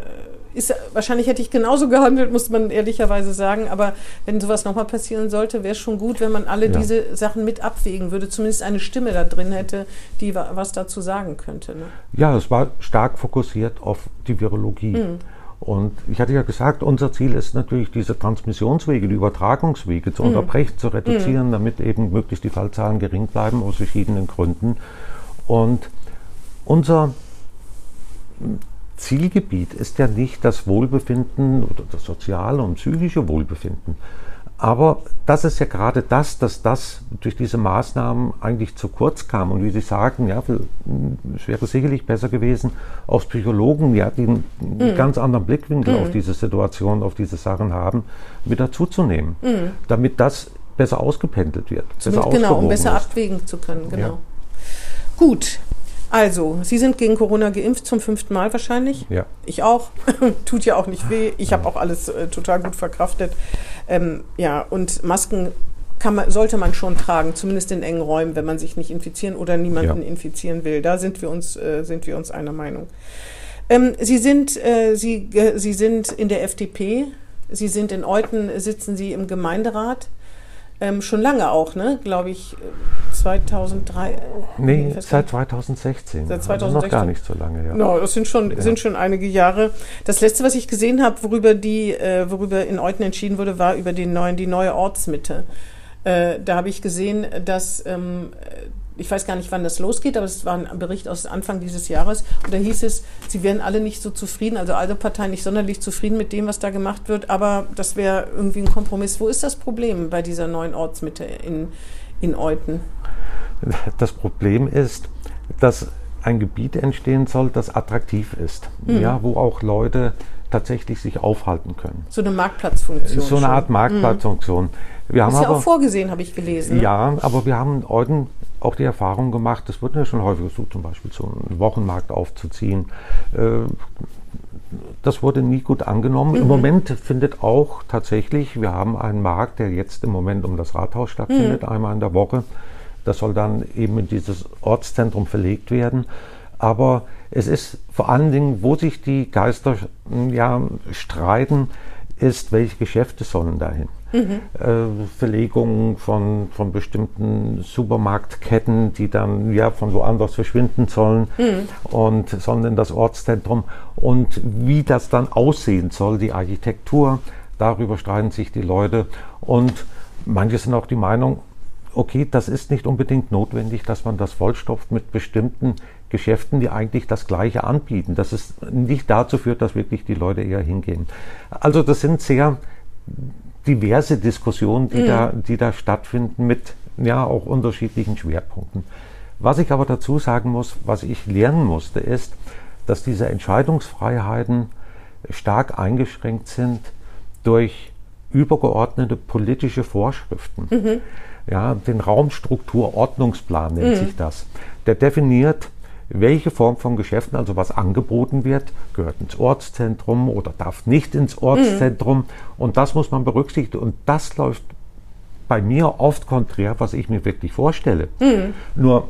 ist wahrscheinlich hätte ich genauso gehandelt, muss man ehrlicherweise sagen. Aber wenn sowas nochmal passieren sollte, wäre es schon gut, wenn man alle Ja. diese Sachen mit abwägen würde, zumindest eine Stimme da drin hätte, die wa- was dazu sagen könnte. Ne? Ja, es war stark fokussiert auf die Virologie. Und ich hatte ja gesagt, unser Ziel ist natürlich, diese Transmissionswege, die Übertragungswege zu unterbrechen, zu reduzieren, damit eben möglichst die Fallzahlen gering bleiben aus verschiedenen Gründen. Und unser Zielgebiet ist ja nicht das Wohlbefinden oder das soziale und psychische Wohlbefinden. Aber das ist ja gerade das, dass das durch diese Maßnahmen eigentlich zu kurz kam. Und wie Sie sagen, ja, es wäre sicherlich besser gewesen, aus Psychologen, ja, die einen ganz anderen Blickwinkel auf diese Situation, auf diese Sachen haben, mit dazuzunehmen, damit das besser ausgependelt wird. besser genau, um besser ist. abwägen zu können. Genau. Ja. Gut. Also, Sie sind gegen Corona geimpft zum fünften Mal wahrscheinlich. Ja. Ich auch. Tut ja auch nicht weh. Ich habe auch alles äh, total gut verkraftet. Ähm, ja, und Masken man, sollte man schon tragen, zumindest in engen Räumen, wenn man sich nicht infizieren oder niemanden Ja. infizieren will. Da sind wir uns, äh, sind wir uns einer Meinung. Ähm, Sie, sind, äh, Sie, äh, Sie sind in der FDP. Sie sind in Euten, sitzen Sie im Gemeinderat. Ähm, schon lange auch, ne? Glaube ich, äh, 2003. Nee, seit 2016. Seit Also noch 2016. gar nicht so lange, ja. No, das sind schon, sind schon einige Jahre. Das letzte, was ich gesehen habe, worüber die, äh, worüber in Euten entschieden wurde, war über den neuen, die neue Ortsmitte. Äh, da habe ich gesehen, dass ähm, ich weiß gar nicht, wann das losgeht, aber es war ein Bericht aus Anfang dieses Jahres. Und da hieß es, sie wären alle nicht so zufrieden, also alle Parteien nicht sonderlich zufrieden mit dem, was da gemacht wird, aber das wäre irgendwie ein Kompromiss. Wo ist das Problem bei dieser neuen Ortsmitte in, in Euten? Das Problem ist, dass ein Gebiet entstehen soll, das attraktiv ist, Mhm. ja, wo auch Leute tatsächlich sich aufhalten können. So eine Marktplatzfunktion. So eine schon. Art Marktplatzfunktion. Wir haben Ist ja aber, auch vorgesehen, habe ich gelesen. ne? ja, aber wir haben heute auch die Erfahrung gemacht, das wird ja schon häufig versucht, zum Beispiel so einen Wochenmarkt aufzuziehen. Äh, Das wurde nie gut angenommen. Mhm. Im Moment findet auch tatsächlich, wir haben einen Markt, der jetzt im Moment um das Rathaus stattfindet, Mhm. einmal in der Woche. Das soll dann eben in dieses Ortszentrum verlegt werden. Aber es ist vor allen Dingen, wo sich die Geister ja, streiten, ist, welche Geschäfte sollen dahin. Mhm. Äh, Verlegungen von, von bestimmten Supermarktketten, die dann ja von woanders verschwinden sollen mhm. und sollen in das Ortszentrum. Und wie das dann aussehen soll, die Architektur, darüber streiten sich die Leute. Und manche sind auch die Meinung, okay, das ist nicht unbedingt notwendig, dass man das vollstopft mit bestimmten Geschäften, die eigentlich das Gleiche anbieten. Dass es nicht dazu führt, dass wirklich die Leute eher hingehen. Also das sind sehr diverse Diskussionen, die, mhm. da, die da stattfinden mit ja auch unterschiedlichen Schwerpunkten. Was ich aber dazu sagen muss, was ich lernen musste, ist, dass diese Entscheidungsfreiheiten stark eingeschränkt sind durch übergeordnete politische Vorschriften. Mhm. Ja, den Raumstrukturordnungsplan nennt mhm. sich das. Der definiert, welche Form von Geschäften, also was angeboten wird, gehört ins Ortszentrum oder darf nicht ins Ortszentrum. Mhm. Und das muss man berücksichtigen. Und das läuft bei mir oft konträr, was ich mir wirklich vorstelle. Mhm. Nur,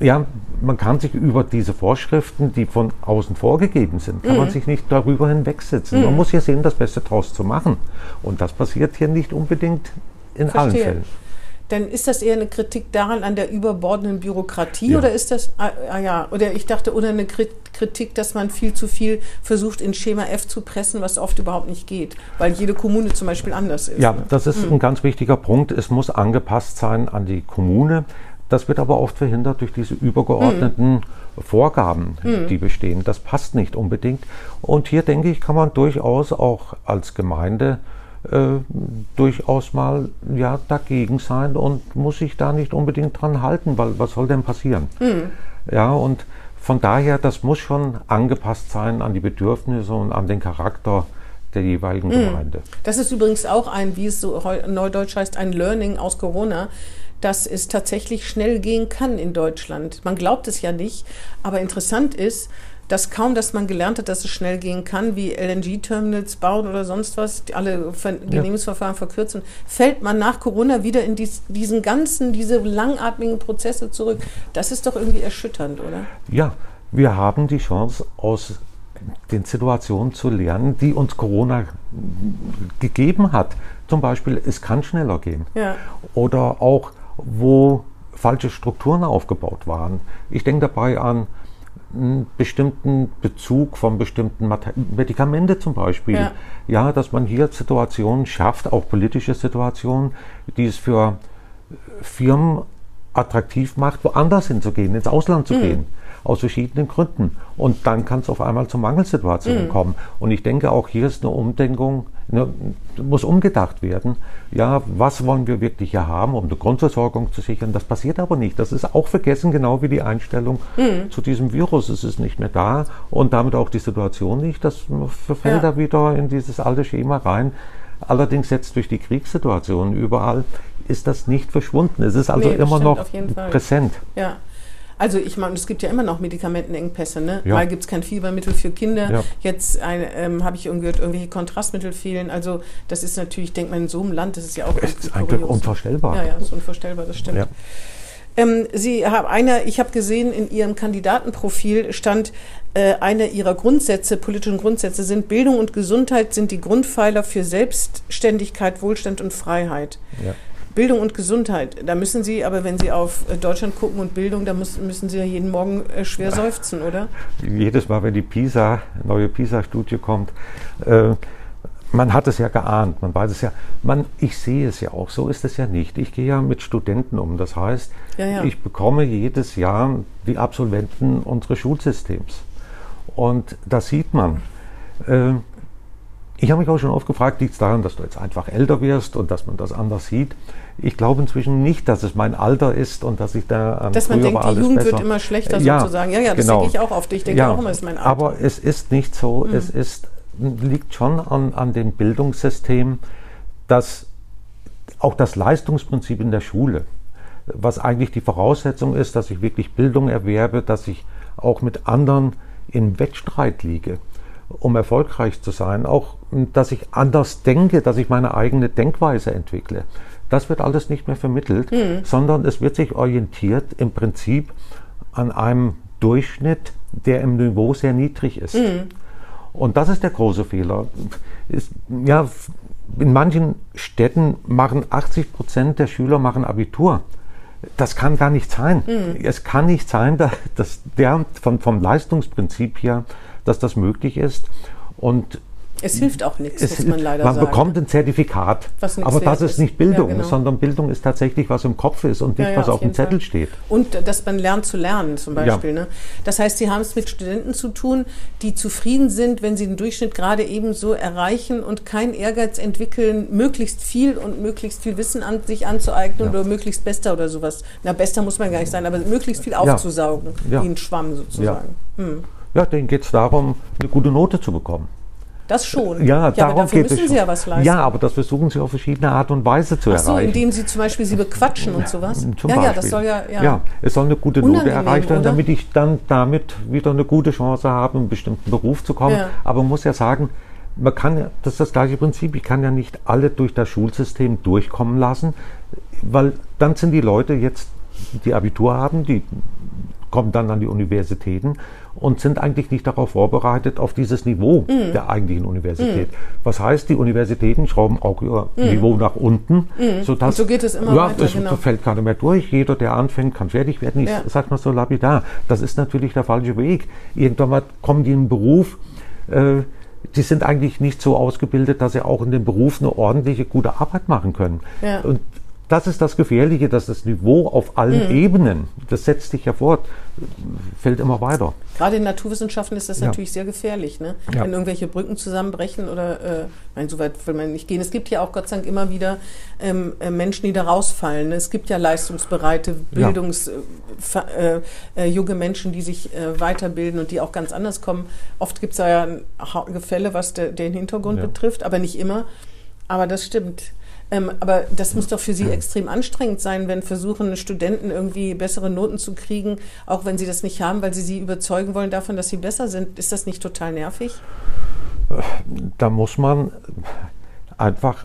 ja, man kann sich über diese Vorschriften, die von außen vorgegeben sind, kann mhm. man sich nicht darüber hinwegsetzen. Man mhm. muss ja sehen, das Beste draus zu machen. Und das passiert hier nicht unbedingt in Verstehe. allen Fällen dann ist das eher eine Kritik daran an der überbordenden Bürokratie ja. oder ist das, ah, ah, ja, oder ich dachte, oder eine Kritik, dass man viel zu viel versucht, in Schema F zu pressen, was oft überhaupt nicht geht, weil jede Kommune zum Beispiel anders ist. Ja, ne? das ist mhm. ein ganz wichtiger Punkt. Es muss angepasst sein an die Kommune. Das wird aber oft verhindert durch diese übergeordneten mhm. Vorgaben, mhm. die bestehen. Das passt nicht unbedingt. Und hier denke ich, kann man durchaus auch als Gemeinde äh, durchaus mal ja, dagegen sein und muss sich da nicht unbedingt dran halten, weil was soll denn passieren? Mhm. Ja, und von daher, das muss schon angepasst sein an die Bedürfnisse und an den Charakter der jeweiligen mhm. Gemeinde. Das ist übrigens auch ein, wie es so neudeutsch heißt, ein Learning aus Corona dass es tatsächlich schnell gehen kann in Deutschland. Man glaubt es ja nicht, aber interessant ist, dass kaum, dass man gelernt hat, dass es schnell gehen kann, wie LNG-Terminals bauen oder sonst was, die alle Genehmigungsverfahren ja. verkürzen, fällt man nach Corona wieder in dies, diesen ganzen, diese langatmigen Prozesse zurück. Das ist doch irgendwie erschütternd, oder? Ja, wir haben die Chance, aus den Situationen zu lernen, die uns Corona gegeben hat. Zum Beispiel, es kann schneller gehen. Ja. Oder auch, wo falsche Strukturen aufgebaut waren. Ich denke dabei an einen bestimmten Bezug von bestimmten Medikamente zum Beispiel. Ja. ja, dass man hier Situationen schafft, auch politische Situationen, die es für Firmen attraktiv macht, woanders hinzugehen, ins Ausland zu mhm. gehen aus verschiedenen Gründen. Und dann kann es auf einmal zu Mangelsituationen mhm. kommen. Und ich denke, auch hier ist eine Umdenkung, eine, muss umgedacht werden. Ja, was wollen wir wirklich hier haben, um die Grundversorgung zu sichern? Das passiert aber nicht. Das ist auch vergessen, genau wie die Einstellung mhm. zu diesem Virus. Es ist nicht mehr da und damit auch die Situation nicht. Das verfällt ja. da wieder in dieses alte Schema rein. Allerdings jetzt durch die Kriegssituation überall ist das nicht verschwunden. Es ist also nee, immer noch präsent. Ja. Also ich meine, es gibt ja immer noch Medikamentenengpässe. Ne? Ja. Mal gibt es kein Fiebermittel für Kinder. Ja. Jetzt ähm, habe ich gehört, irgendwelche Kontrastmittel fehlen. Also das ist natürlich, denkt man, in so einem Land, das ist ja auch das ist eigentlich unvorstellbar. Ja, ja, ist unvorstellbar, das stimmt. Ja. Ähm, Sie haben einer, ich habe gesehen, in Ihrem Kandidatenprofil stand, äh, einer Ihrer Grundsätze, politischen Grundsätze sind Bildung und Gesundheit sind die Grundpfeiler für Selbstständigkeit, Wohlstand und Freiheit. Ja. Bildung und Gesundheit, da müssen Sie, aber wenn Sie auf äh, Deutschland gucken und Bildung, da müssen, müssen Sie ja jeden Morgen äh, schwer seufzen, oder? Jedes Mal, wenn die PISA, neue PISA-Studie kommt, äh, man hat es ja geahnt, man weiß es ja, man, ich sehe es ja auch, so ist es ja nicht. Ich gehe ja mit Studenten um, das heißt, ja, ja. ich bekomme jedes Jahr die Absolventen unseres Schulsystems. Und da sieht man, äh, ich habe mich auch schon oft gefragt, liegt es daran, dass du jetzt einfach älter wirst und dass man das anders sieht? Ich glaube inzwischen nicht, dass es mein Alter ist und dass ich da ähm, Dass man denkt, die Jugend besser. wird immer schlechter ja, sozusagen. Ja, ja, das genau. denke ich auch oft. Ich denke ja, auch immer, ist mein Alter. Aber es ist nicht so. Mhm. Es ist, liegt schon an, an dem Bildungssystem, dass auch das Leistungsprinzip in der Schule, was eigentlich die Voraussetzung ist, dass ich wirklich Bildung erwerbe, dass ich auch mit anderen im Wettstreit liege um erfolgreich zu sein. Auch, dass ich anders denke, dass ich meine eigene Denkweise entwickle. das wird alles nicht mehr vermittelt, mhm. sondern es wird sich orientiert im Prinzip an einem Durchschnitt, der im Niveau sehr niedrig ist. Mhm. Und das ist der große Fehler. Ist, ja, in manchen Städten machen 80 Prozent der Schüler machen Abitur. Das kann gar nicht sein. Mhm. Es kann nicht sein, dass der vom, vom Leistungsprinzip her, dass das möglich ist. Und es hilft auch nichts, es, muss man leider man sagen. Man bekommt ein Zertifikat, aber das ist nicht Bildung, ja, genau. sondern Bildung ist tatsächlich, was im Kopf ist und nicht, ja, ja, was auf, auf dem Zettel Fall. steht. Und dass man lernt zu lernen zum Beispiel. Ne? Das heißt, Sie haben es mit Studenten zu tun, die zufrieden sind, wenn sie den Durchschnitt gerade eben so erreichen und keinen Ehrgeiz entwickeln, möglichst viel und möglichst viel Wissen an sich anzueignen oder möglichst besser oder sowas. Na, besser muss man gar nicht sein, aber möglichst viel aufzusaugen, wie ein Schwamm sozusagen. Hm. Ja denen geht es darum, eine gute Note zu bekommen. Das schon. Ja, ja darum aber dafür geht müssen es Sie ja was leisten. Ja, aber das versuchen Sie auf verschiedene Art und Weise zu Ach so, erreichen. indem Sie zum Beispiel Sie bequatschen und sowas? Zum ja, Beispiel. ja, das soll ja, ja. Ja, es soll eine gute Note erreicht werden, damit ich dann damit wieder eine gute Chance habe, in einen bestimmten Beruf zu kommen. Ja. Aber man muss ja sagen, man kann ja, das ist das gleiche Prinzip, ich kann ja nicht alle durch das Schulsystem durchkommen lassen, weil dann sind die Leute jetzt, die Abitur haben, die kommen dann an die Universitäten und sind eigentlich nicht darauf vorbereitet, auf dieses Niveau mhm. der eigentlichen Universität. Mhm. Was heißt, die Universitäten schrauben auch ihr mhm. Niveau nach unten, mhm. sodass. So geht es immer ja, weiter. Es genau. fällt keiner mehr durch. Jeder, der anfängt, kann fertig werden. Ich ja. sag mal so lapidar. Das ist natürlich der falsche Weg. Irgendwann mal kommen die in einen Beruf, äh, die sind eigentlich nicht so ausgebildet, dass sie auch in dem Beruf eine ordentliche, gute Arbeit machen können. Ja. Und das ist das Gefährliche, dass das Niveau auf allen mhm. Ebenen, das setzt sich ja fort, fällt immer weiter. Gerade in Naturwissenschaften ist das ja. natürlich sehr gefährlich, ne? Ja. wenn irgendwelche Brücken zusammenbrechen oder, äh, nein, so weit will man nicht gehen. Es gibt ja auch Gott sei Dank immer wieder ähm, äh, Menschen, die da rausfallen. Es gibt ja leistungsbereite, Bildungs, ja. äh, äh, junge Menschen, die sich äh, weiterbilden und die auch ganz anders kommen. Oft gibt es da ja Gefälle, was de, den Hintergrund betrifft, aber nicht immer. Aber das stimmt. Ähm, aber das muss doch für Sie extrem anstrengend sein, wenn versuchen Studenten irgendwie bessere Noten zu kriegen, auch wenn sie das nicht haben, weil sie sie überzeugen wollen davon, dass sie besser sind. Ist das nicht total nervig? Da muss man einfach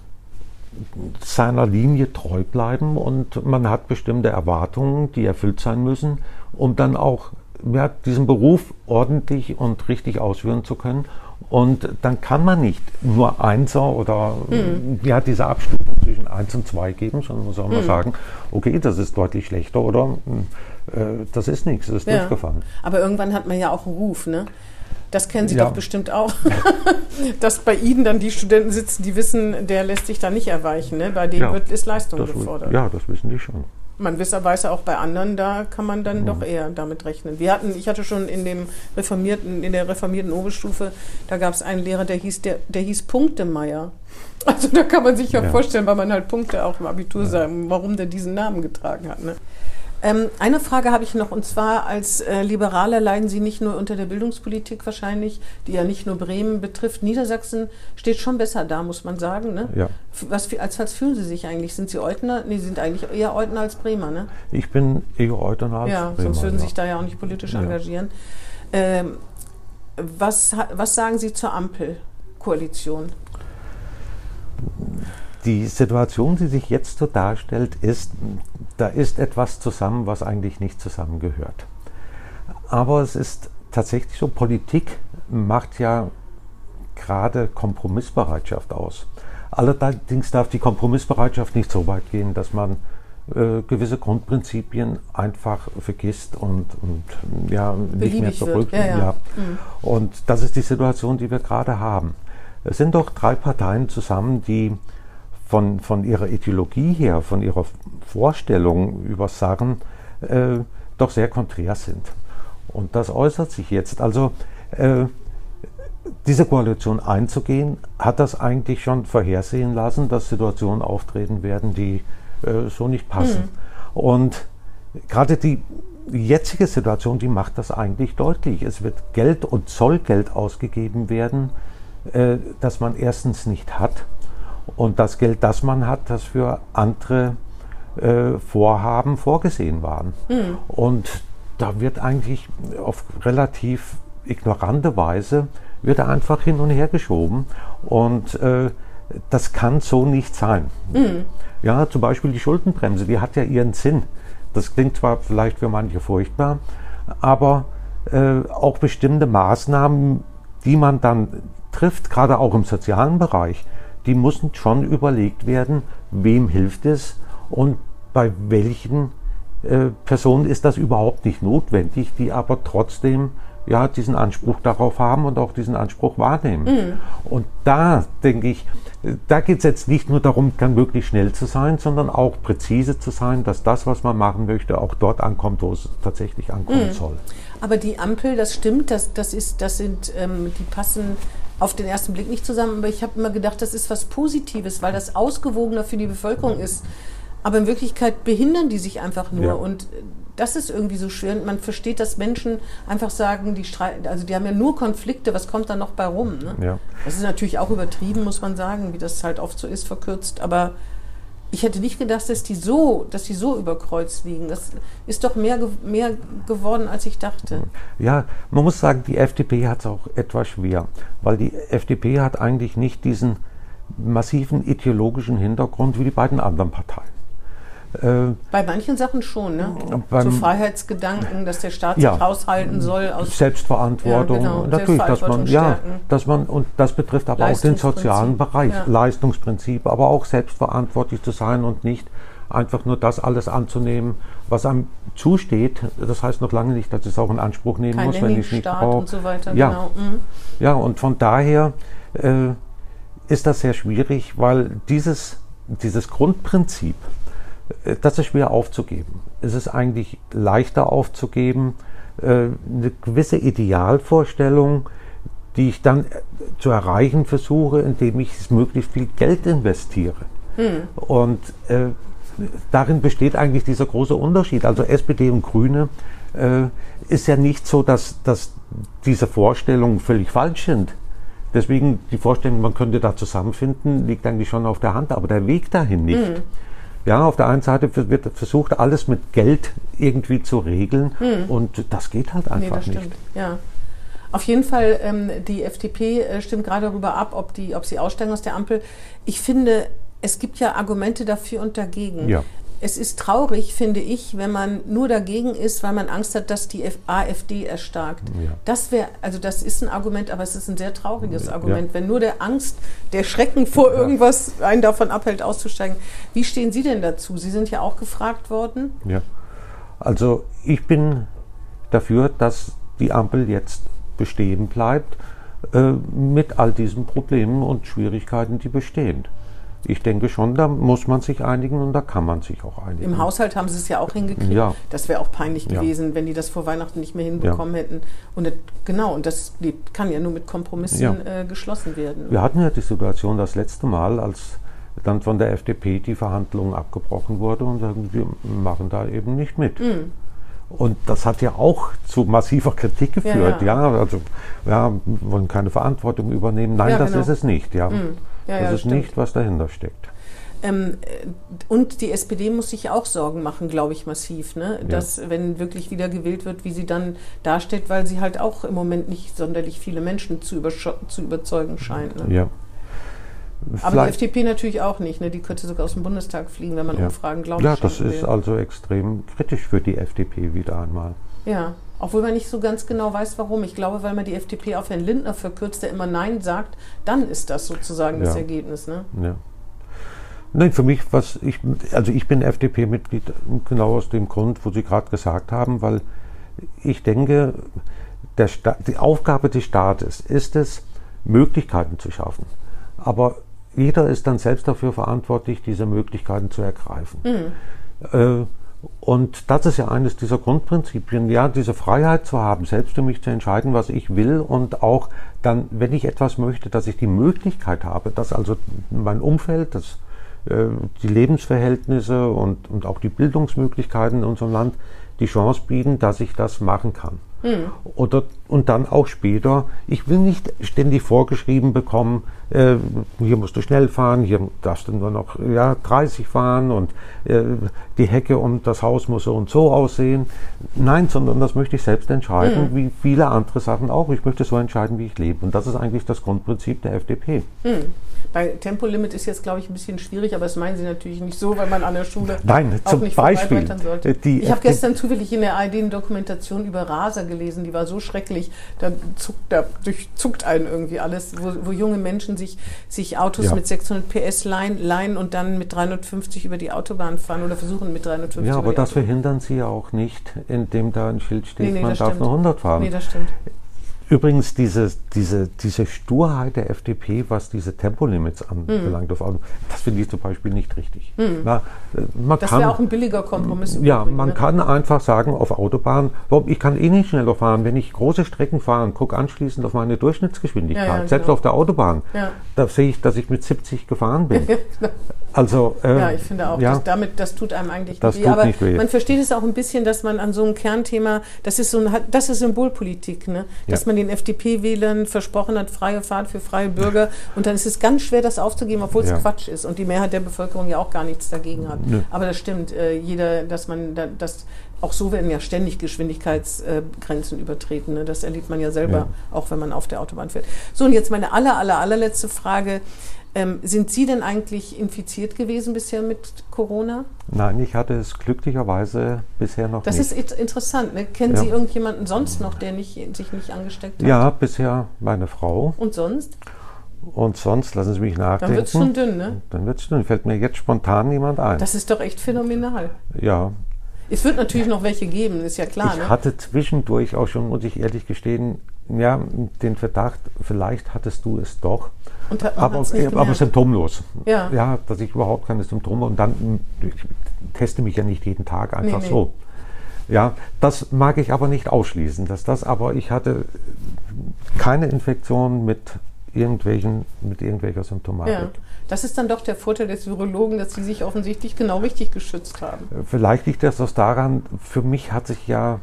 seiner Linie treu bleiben und man hat bestimmte Erwartungen, die erfüllt sein müssen, um dann auch ja, diesen Beruf ordentlich und richtig ausführen zu können. Und dann kann man nicht nur Einser oder mhm. ja, diese Abstufung zwischen 1 und 2 geben, sondern man soll mhm. mal sagen, okay, das ist deutlich schlechter oder äh, das ist nichts, das ist ja. durchgefallen. Aber irgendwann hat man ja auch einen Ruf, ne? Das kennen Sie ja. doch bestimmt auch, dass bei Ihnen dann die Studenten sitzen, die wissen, der lässt sich da nicht erweichen. Ne? Bei denen ja, wird, ist Leistung gefordert. Ja, das wissen die schon man weiß auch bei anderen, da kann man dann mhm. doch eher damit rechnen. Wir hatten, ich hatte schon in dem reformierten, in der reformierten Oberstufe, da gab es einen Lehrer, der hieß, der, der hieß Punktemeier. Also da kann man sich ja, ja, vorstellen, weil man halt Punkte auch im Abitur ja. sagen, warum der diesen Namen getragen hat. Ne? Ähm, eine Frage habe ich noch, und zwar als äh, Liberaler leiden Sie nicht nur unter der Bildungspolitik wahrscheinlich, die ja nicht nur Bremen betrifft. Niedersachsen steht schon besser da, muss man sagen. Ne? Ja. Was, als was fühlen Sie sich eigentlich? Sind Sie Eutner? Nee, Sie sind eigentlich eher Eutner als Bremer, ne? Ich bin eher Eutner als ja, Bremer. Sonst würden Sie sich da ja auch nicht politisch ja. engagieren. Ähm, was, was sagen Sie zur Ampelkoalition? Die Situation, die sich jetzt so darstellt, ist, da ist etwas zusammen, was eigentlich nicht zusammengehört. Aber es ist tatsächlich so, Politik macht ja gerade Kompromissbereitschaft aus. Allerdings darf die Kompromissbereitschaft nicht so weit gehen, dass man äh, gewisse Grundprinzipien einfach vergisst und, und ja, nicht mehr zurück. Ja, ja. Ja. Mhm. Und das ist die Situation, die wir gerade haben. Es sind doch drei Parteien zusammen, die von, von ihrer Ideologie her, von ihrer Vorstellung über Sachen äh, doch sehr konträr sind. Und das äußert sich jetzt. Also äh, diese Koalition einzugehen, hat das eigentlich schon vorhersehen lassen, dass Situationen auftreten werden, die äh, so nicht passen. Mhm. Und gerade die jetzige Situation, die macht das eigentlich deutlich. Es wird Geld und soll Geld ausgegeben werden, äh, das man erstens nicht hat und das Geld, das man hat, das für andere äh, Vorhaben vorgesehen waren. Mhm. Und da wird eigentlich auf relativ ignorante Weise wird einfach hin und her geschoben. Und äh, das kann so nicht sein. Mhm. Ja, zum Beispiel die Schuldenbremse, die hat ja ihren Sinn. Das klingt zwar vielleicht für manche furchtbar, aber äh, auch bestimmte Maßnahmen, die man dann trifft, gerade auch im sozialen Bereich, die müssen schon überlegt werden, wem hilft es und bei welchen äh, Personen ist das überhaupt nicht notwendig, die aber trotzdem ja, diesen Anspruch darauf haben und auch diesen Anspruch wahrnehmen. Mhm. Und da denke ich, da geht es jetzt nicht nur darum, dann wirklich schnell zu sein, sondern auch präzise zu sein, dass das, was man machen möchte, auch dort ankommt, wo es tatsächlich ankommen mhm. soll. Aber die Ampel, das stimmt, das, das, ist, das sind, ähm, die passen auf den ersten Blick nicht zusammen, aber ich habe immer gedacht, das ist was Positives, weil das ausgewogener für die Bevölkerung ist. Aber in Wirklichkeit behindern die sich einfach nur. Ja. Und das ist irgendwie so schwer. Und man versteht, dass Menschen einfach sagen, die streiten, also die haben ja nur Konflikte, was kommt da noch bei rum? Ne? Ja. Das ist natürlich auch übertrieben, muss man sagen, wie das halt oft so ist, verkürzt. Aber ich hätte nicht gedacht, dass die so, dass die so über Kreuz liegen. Das ist doch mehr, mehr geworden, als ich dachte. Ja, man muss sagen, die FDP hat es auch etwas schwer, weil die FDP hat eigentlich nicht diesen massiven ideologischen Hintergrund wie die beiden anderen Parteien. Äh, Bei manchen Sachen schon, ne? Beim, so Freiheitsgedanken, dass der Staat ja, sich haushalten soll. Aus Selbstverantwortung, ja, genau, natürlich, dass man, ja, dass man, und das betrifft aber auch den sozialen Bereich, ja. Leistungsprinzip, aber auch selbstverantwortlich zu sein und nicht einfach nur das alles anzunehmen, was einem zusteht. Das heißt noch lange nicht, dass es auch in Anspruch nehmen Kein muss, wenn ich es nicht brauche. Und so weiter, ja. Genau. Mhm. ja, und von daher äh, ist das sehr schwierig, weil dieses, dieses Grundprinzip, das ist schwer aufzugeben. Es ist eigentlich leichter aufzugeben, äh, eine gewisse Idealvorstellung, die ich dann äh, zu erreichen versuche, indem ich möglichst viel Geld investiere. Hm. Und äh, darin besteht eigentlich dieser große Unterschied. Also SPD und Grüne äh, ist ja nicht so, dass, dass diese Vorstellungen völlig falsch sind. Deswegen die Vorstellung, man könnte da zusammenfinden, liegt eigentlich schon auf der Hand, aber der Weg dahin nicht. Hm. Ja, auf der einen Seite wird versucht, alles mit Geld irgendwie zu regeln hm. und das geht halt einfach nee, das nicht. Stimmt. Ja. Auf jeden Fall, ähm, die FDP äh, stimmt gerade darüber ab, ob, die, ob sie aussteigen aus der Ampel. Ich finde, es gibt ja Argumente dafür und dagegen. Ja es ist traurig, finde ich, wenn man nur dagegen ist, weil man Angst hat, dass die AfD erstarkt. Ja. Das wäre, also das ist ein Argument, aber es ist ein sehr trauriges ja. Argument, wenn nur der Angst, der Schrecken vor irgendwas einen davon abhält, auszusteigen. Wie stehen Sie denn dazu? Sie sind ja auch gefragt worden. Ja, also ich bin dafür, dass die Ampel jetzt bestehen bleibt äh, mit all diesen Problemen und Schwierigkeiten, die bestehen ich denke schon, da muss man sich einigen und da kann man sich auch einigen. Im Haushalt haben sie es ja auch hingekriegt. Ja. Das wäre auch peinlich ja. gewesen, wenn die das vor Weihnachten nicht mehr hinbekommen ja. hätten. Und das, genau, und das kann ja nur mit Kompromissen äh, geschlossen werden. Wir hatten ja die Situation das letzte Mal, als dann von der FDP die Verhandlungen abgebrochen wurde und sagen, wir machen da eben nicht mit. Mhm. Und das hat ja auch zu massiver Kritik geführt. Ja, ja. ja also ja, wollen keine Verantwortung übernehmen. Nein, das genau. ist es nicht. Ja. Mhm. Ja, das ja, ist stimmt. nicht, was dahinter steckt. Ähm, äh, und die SPD muss sich auch Sorgen machen, glaube ich, massiv, ne? dass ja. wenn wirklich wieder gewählt wird, wie sie dann dasteht, weil sie halt auch im Moment nicht sonderlich viele Menschen zu, zu überzeugen scheint. Ne? Ja. Aber die FDP natürlich auch nicht, ne? die könnte sogar aus dem Bundestag fliegen, wenn man ja. Umfragen glaubt. Ja, das ist will. also extrem kritisch für die FDP wieder einmal. Ja. Obwohl man nicht so ganz genau weiß, warum. Ich glaube, weil man die FDP auf Herrn Lindner verkürzt, der immer Nein sagt, dann ist das sozusagen ja. das Ergebnis. Ne? Ja. Nein, für mich, was ich, also ich bin FDP-Mitglied genau aus dem Grund, wo Sie gerade gesagt haben, weil ich denke, der die Aufgabe des Staates ist es, Möglichkeiten zu schaffen. Aber jeder ist dann selbst dafür verantwortlich, diese Möglichkeiten zu ergreifen. Mhm. Äh, und das ist ja eines dieser Grundprinzipien, ja, diese Freiheit zu haben, selbst für mich zu entscheiden, was ich will und auch dann, wenn ich etwas möchte, dass ich die Möglichkeit habe, dass also mein Umfeld, das, äh, die Lebensverhältnisse und, und auch die Bildungsmöglichkeiten in unserem Land die Chance bieten, dass ich das machen kann. Mhm. Oder, und dann auch später, ich will nicht ständig vorgeschrieben bekommen, äh, hier musst du schnell fahren, hier darfst du nur noch ja, 30 fahren und äh, die Hecke um das Haus muss so und so aussehen. Nein, sondern das möchte ich selbst entscheiden, mhm. wie viele andere Sachen auch. Ich möchte so entscheiden, wie ich lebe. Und das ist eigentlich das Grundprinzip der FDP. Mhm. Bei Tempolimit ist jetzt, glaube ich, ein bisschen schwierig, aber das meinen Sie natürlich nicht so, weil man an der Schule Nein, auch nicht Beispiel, sollte. ich habe gestern zufällig in der ARD eine Dokumentation über Raser gelesen, die war so schrecklich, da, zuckt, da durchzuckt einen irgendwie alles, wo, wo junge Menschen sich, sich Autos ja. mit 600 PS leihen, leihen und dann mit 350 über die Autobahn fahren oder versuchen mit 350 Ja, aber das verhindern Sie ja auch nicht, indem da ein Schild steht, nee, nee, man darf stimmt. nur 100 fahren. Nee, das stimmt. Übrigens, diese, diese, diese Sturheit der FDP, was diese Tempolimits anbelangt mhm. auf Auto, das finde ich zum Beispiel nicht richtig. Mhm. Na, man das wäre auch ein billiger Kompromiss. Ja, Übrigen, man ne? kann einfach sagen, auf Autobahn, ich kann eh nicht schneller fahren. Wenn ich große Strecken fahre und gucke anschließend auf meine Durchschnittsgeschwindigkeit, ja, ja, selbst genau. auf der Autobahn, ja. da sehe ich, dass ich mit 70 gefahren bin. Genau. also, äh, ja, ich finde auch, das, damit, das tut einem eigentlich das nicht weh. Aber nicht weh. man versteht es auch ein bisschen, dass man an so einem Kernthema, das ist so ein, das ist Symbolpolitik, ne? dass man den FDP-Wählern versprochen hat, freie Fahrt für freie Bürger. Und dann ist es ganz schwer, das aufzugeben, obwohl es ja. Quatsch ist und die Mehrheit der Bevölkerung ja auch gar nichts dagegen hat. Nö. Aber das stimmt, äh, jeder, dass man, da, das, auch so werden ja ständig Geschwindigkeitsgrenzen äh, übertreten. Ne? Das erlebt man ja selber, ja. auch wenn man auf der Autobahn fährt. So, und jetzt meine aller, aller, allerletzte Frage. Ähm, sind Sie denn eigentlich infiziert gewesen bisher mit Corona? Nein, ich hatte es glücklicherweise bisher noch das nicht. Das ist interessant. Ne? Kennen ja. Sie irgendjemanden sonst noch, der nicht, sich nicht angesteckt hat? Ja, bisher meine Frau. Und sonst? Und sonst, lassen Sie mich nachdenken. Dann wird es schon dünn, ne? Dann wird es dünn. Fällt mir jetzt spontan niemand ein. Das ist doch echt phänomenal. Ja. Es wird natürlich noch welche geben, ist ja klar. Ich ne? hatte zwischendurch auch schon, muss ich ehrlich gestehen, ja, den Verdacht, vielleicht hattest du es doch. Und, aber, aber symptomlos. Ja. ja, dass ich überhaupt keine Symptome und dann ich teste mich ja nicht jeden Tag einfach nee, nee. so. Ja, das mag ich aber nicht ausschließen, dass das aber ich hatte keine Infektion mit irgendwelchen mit irgendwelcher Symptomatik. Ja. Das ist dann doch der Vorteil des Virologen, dass sie sich offensichtlich genau richtig geschützt haben. Vielleicht liegt das daran, für mich hat sich ja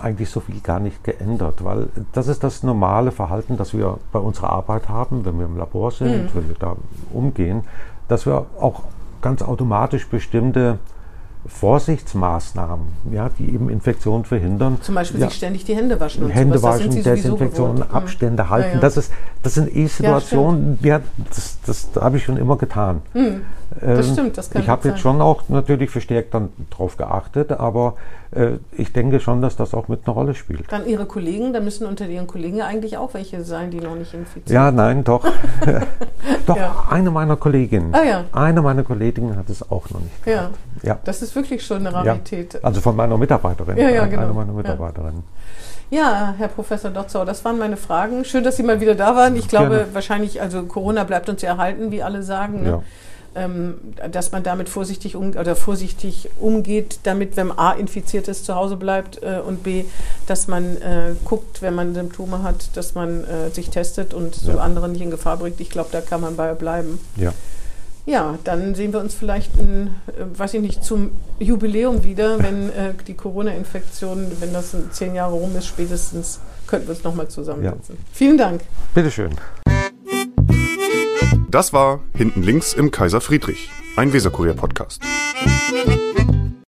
eigentlich so viel gar nicht geändert, weil das ist das normale Verhalten, das wir bei unserer Arbeit haben, wenn wir im Labor sind, mhm. wenn wir da umgehen, dass wir auch ganz automatisch bestimmte Vorsichtsmaßnahmen, ja, die eben Infektionen verhindern. Zum Beispiel ja, sich ständig die Hände waschen. Hände waschen, Desinfektion, mhm. Abstände halten. Ja, ja. Das, ist, das sind eh Situationen, ja, das, das, das habe ich schon immer getan. Mhm. Das ähm, stimmt, das kann Ich habe jetzt schon auch natürlich verstärkt dann drauf geachtet, aber äh, ich denke schon, dass das auch mit einer Rolle spielt. Dann Ihre Kollegen, da müssen unter Ihren Kollegen eigentlich auch welche sein, die noch nicht infiziert sind. Ja, nein, doch. doch, eine meiner Kolleginnen. Ah, ja. Eine meiner Kolleginnen hat es auch noch nicht gehabt. Ja. ja. Das ist wirklich schon eine Rarität. Also von meiner Mitarbeiterin. Ja, ja, genau. Eine meiner Mitarbeiterinnen. Ja, Herr Professor Dotzau, das waren meine Fragen. Schön, dass Sie mal wieder da waren. Ich glaube, Gerne. wahrscheinlich, also Corona bleibt uns ja erhalten, wie alle sagen. Ne? Ja ähm, dass man damit vorsichtig um, oder vorsichtig umgeht, damit, wenn A infiziert ist, zu Hause bleibt äh, und B, dass man äh, guckt, wenn man Symptome hat, dass man äh, sich testet und so andere nicht in Gefahr bringt. Ich glaube, da kann man bei bleiben. Ja. Ja, dann sehen wir uns vielleicht, in, äh, weiß ich nicht, zum Jubiläum wieder, wenn äh, die Corona-Infektion, wenn das in zehn Jahre rum ist, spätestens könnten wir uns nochmal zusammensetzen. Ja. Vielen Dank. Bitteschön. Das war Hinten links im Kaiser Friedrich, ein Weserkurier-Podcast.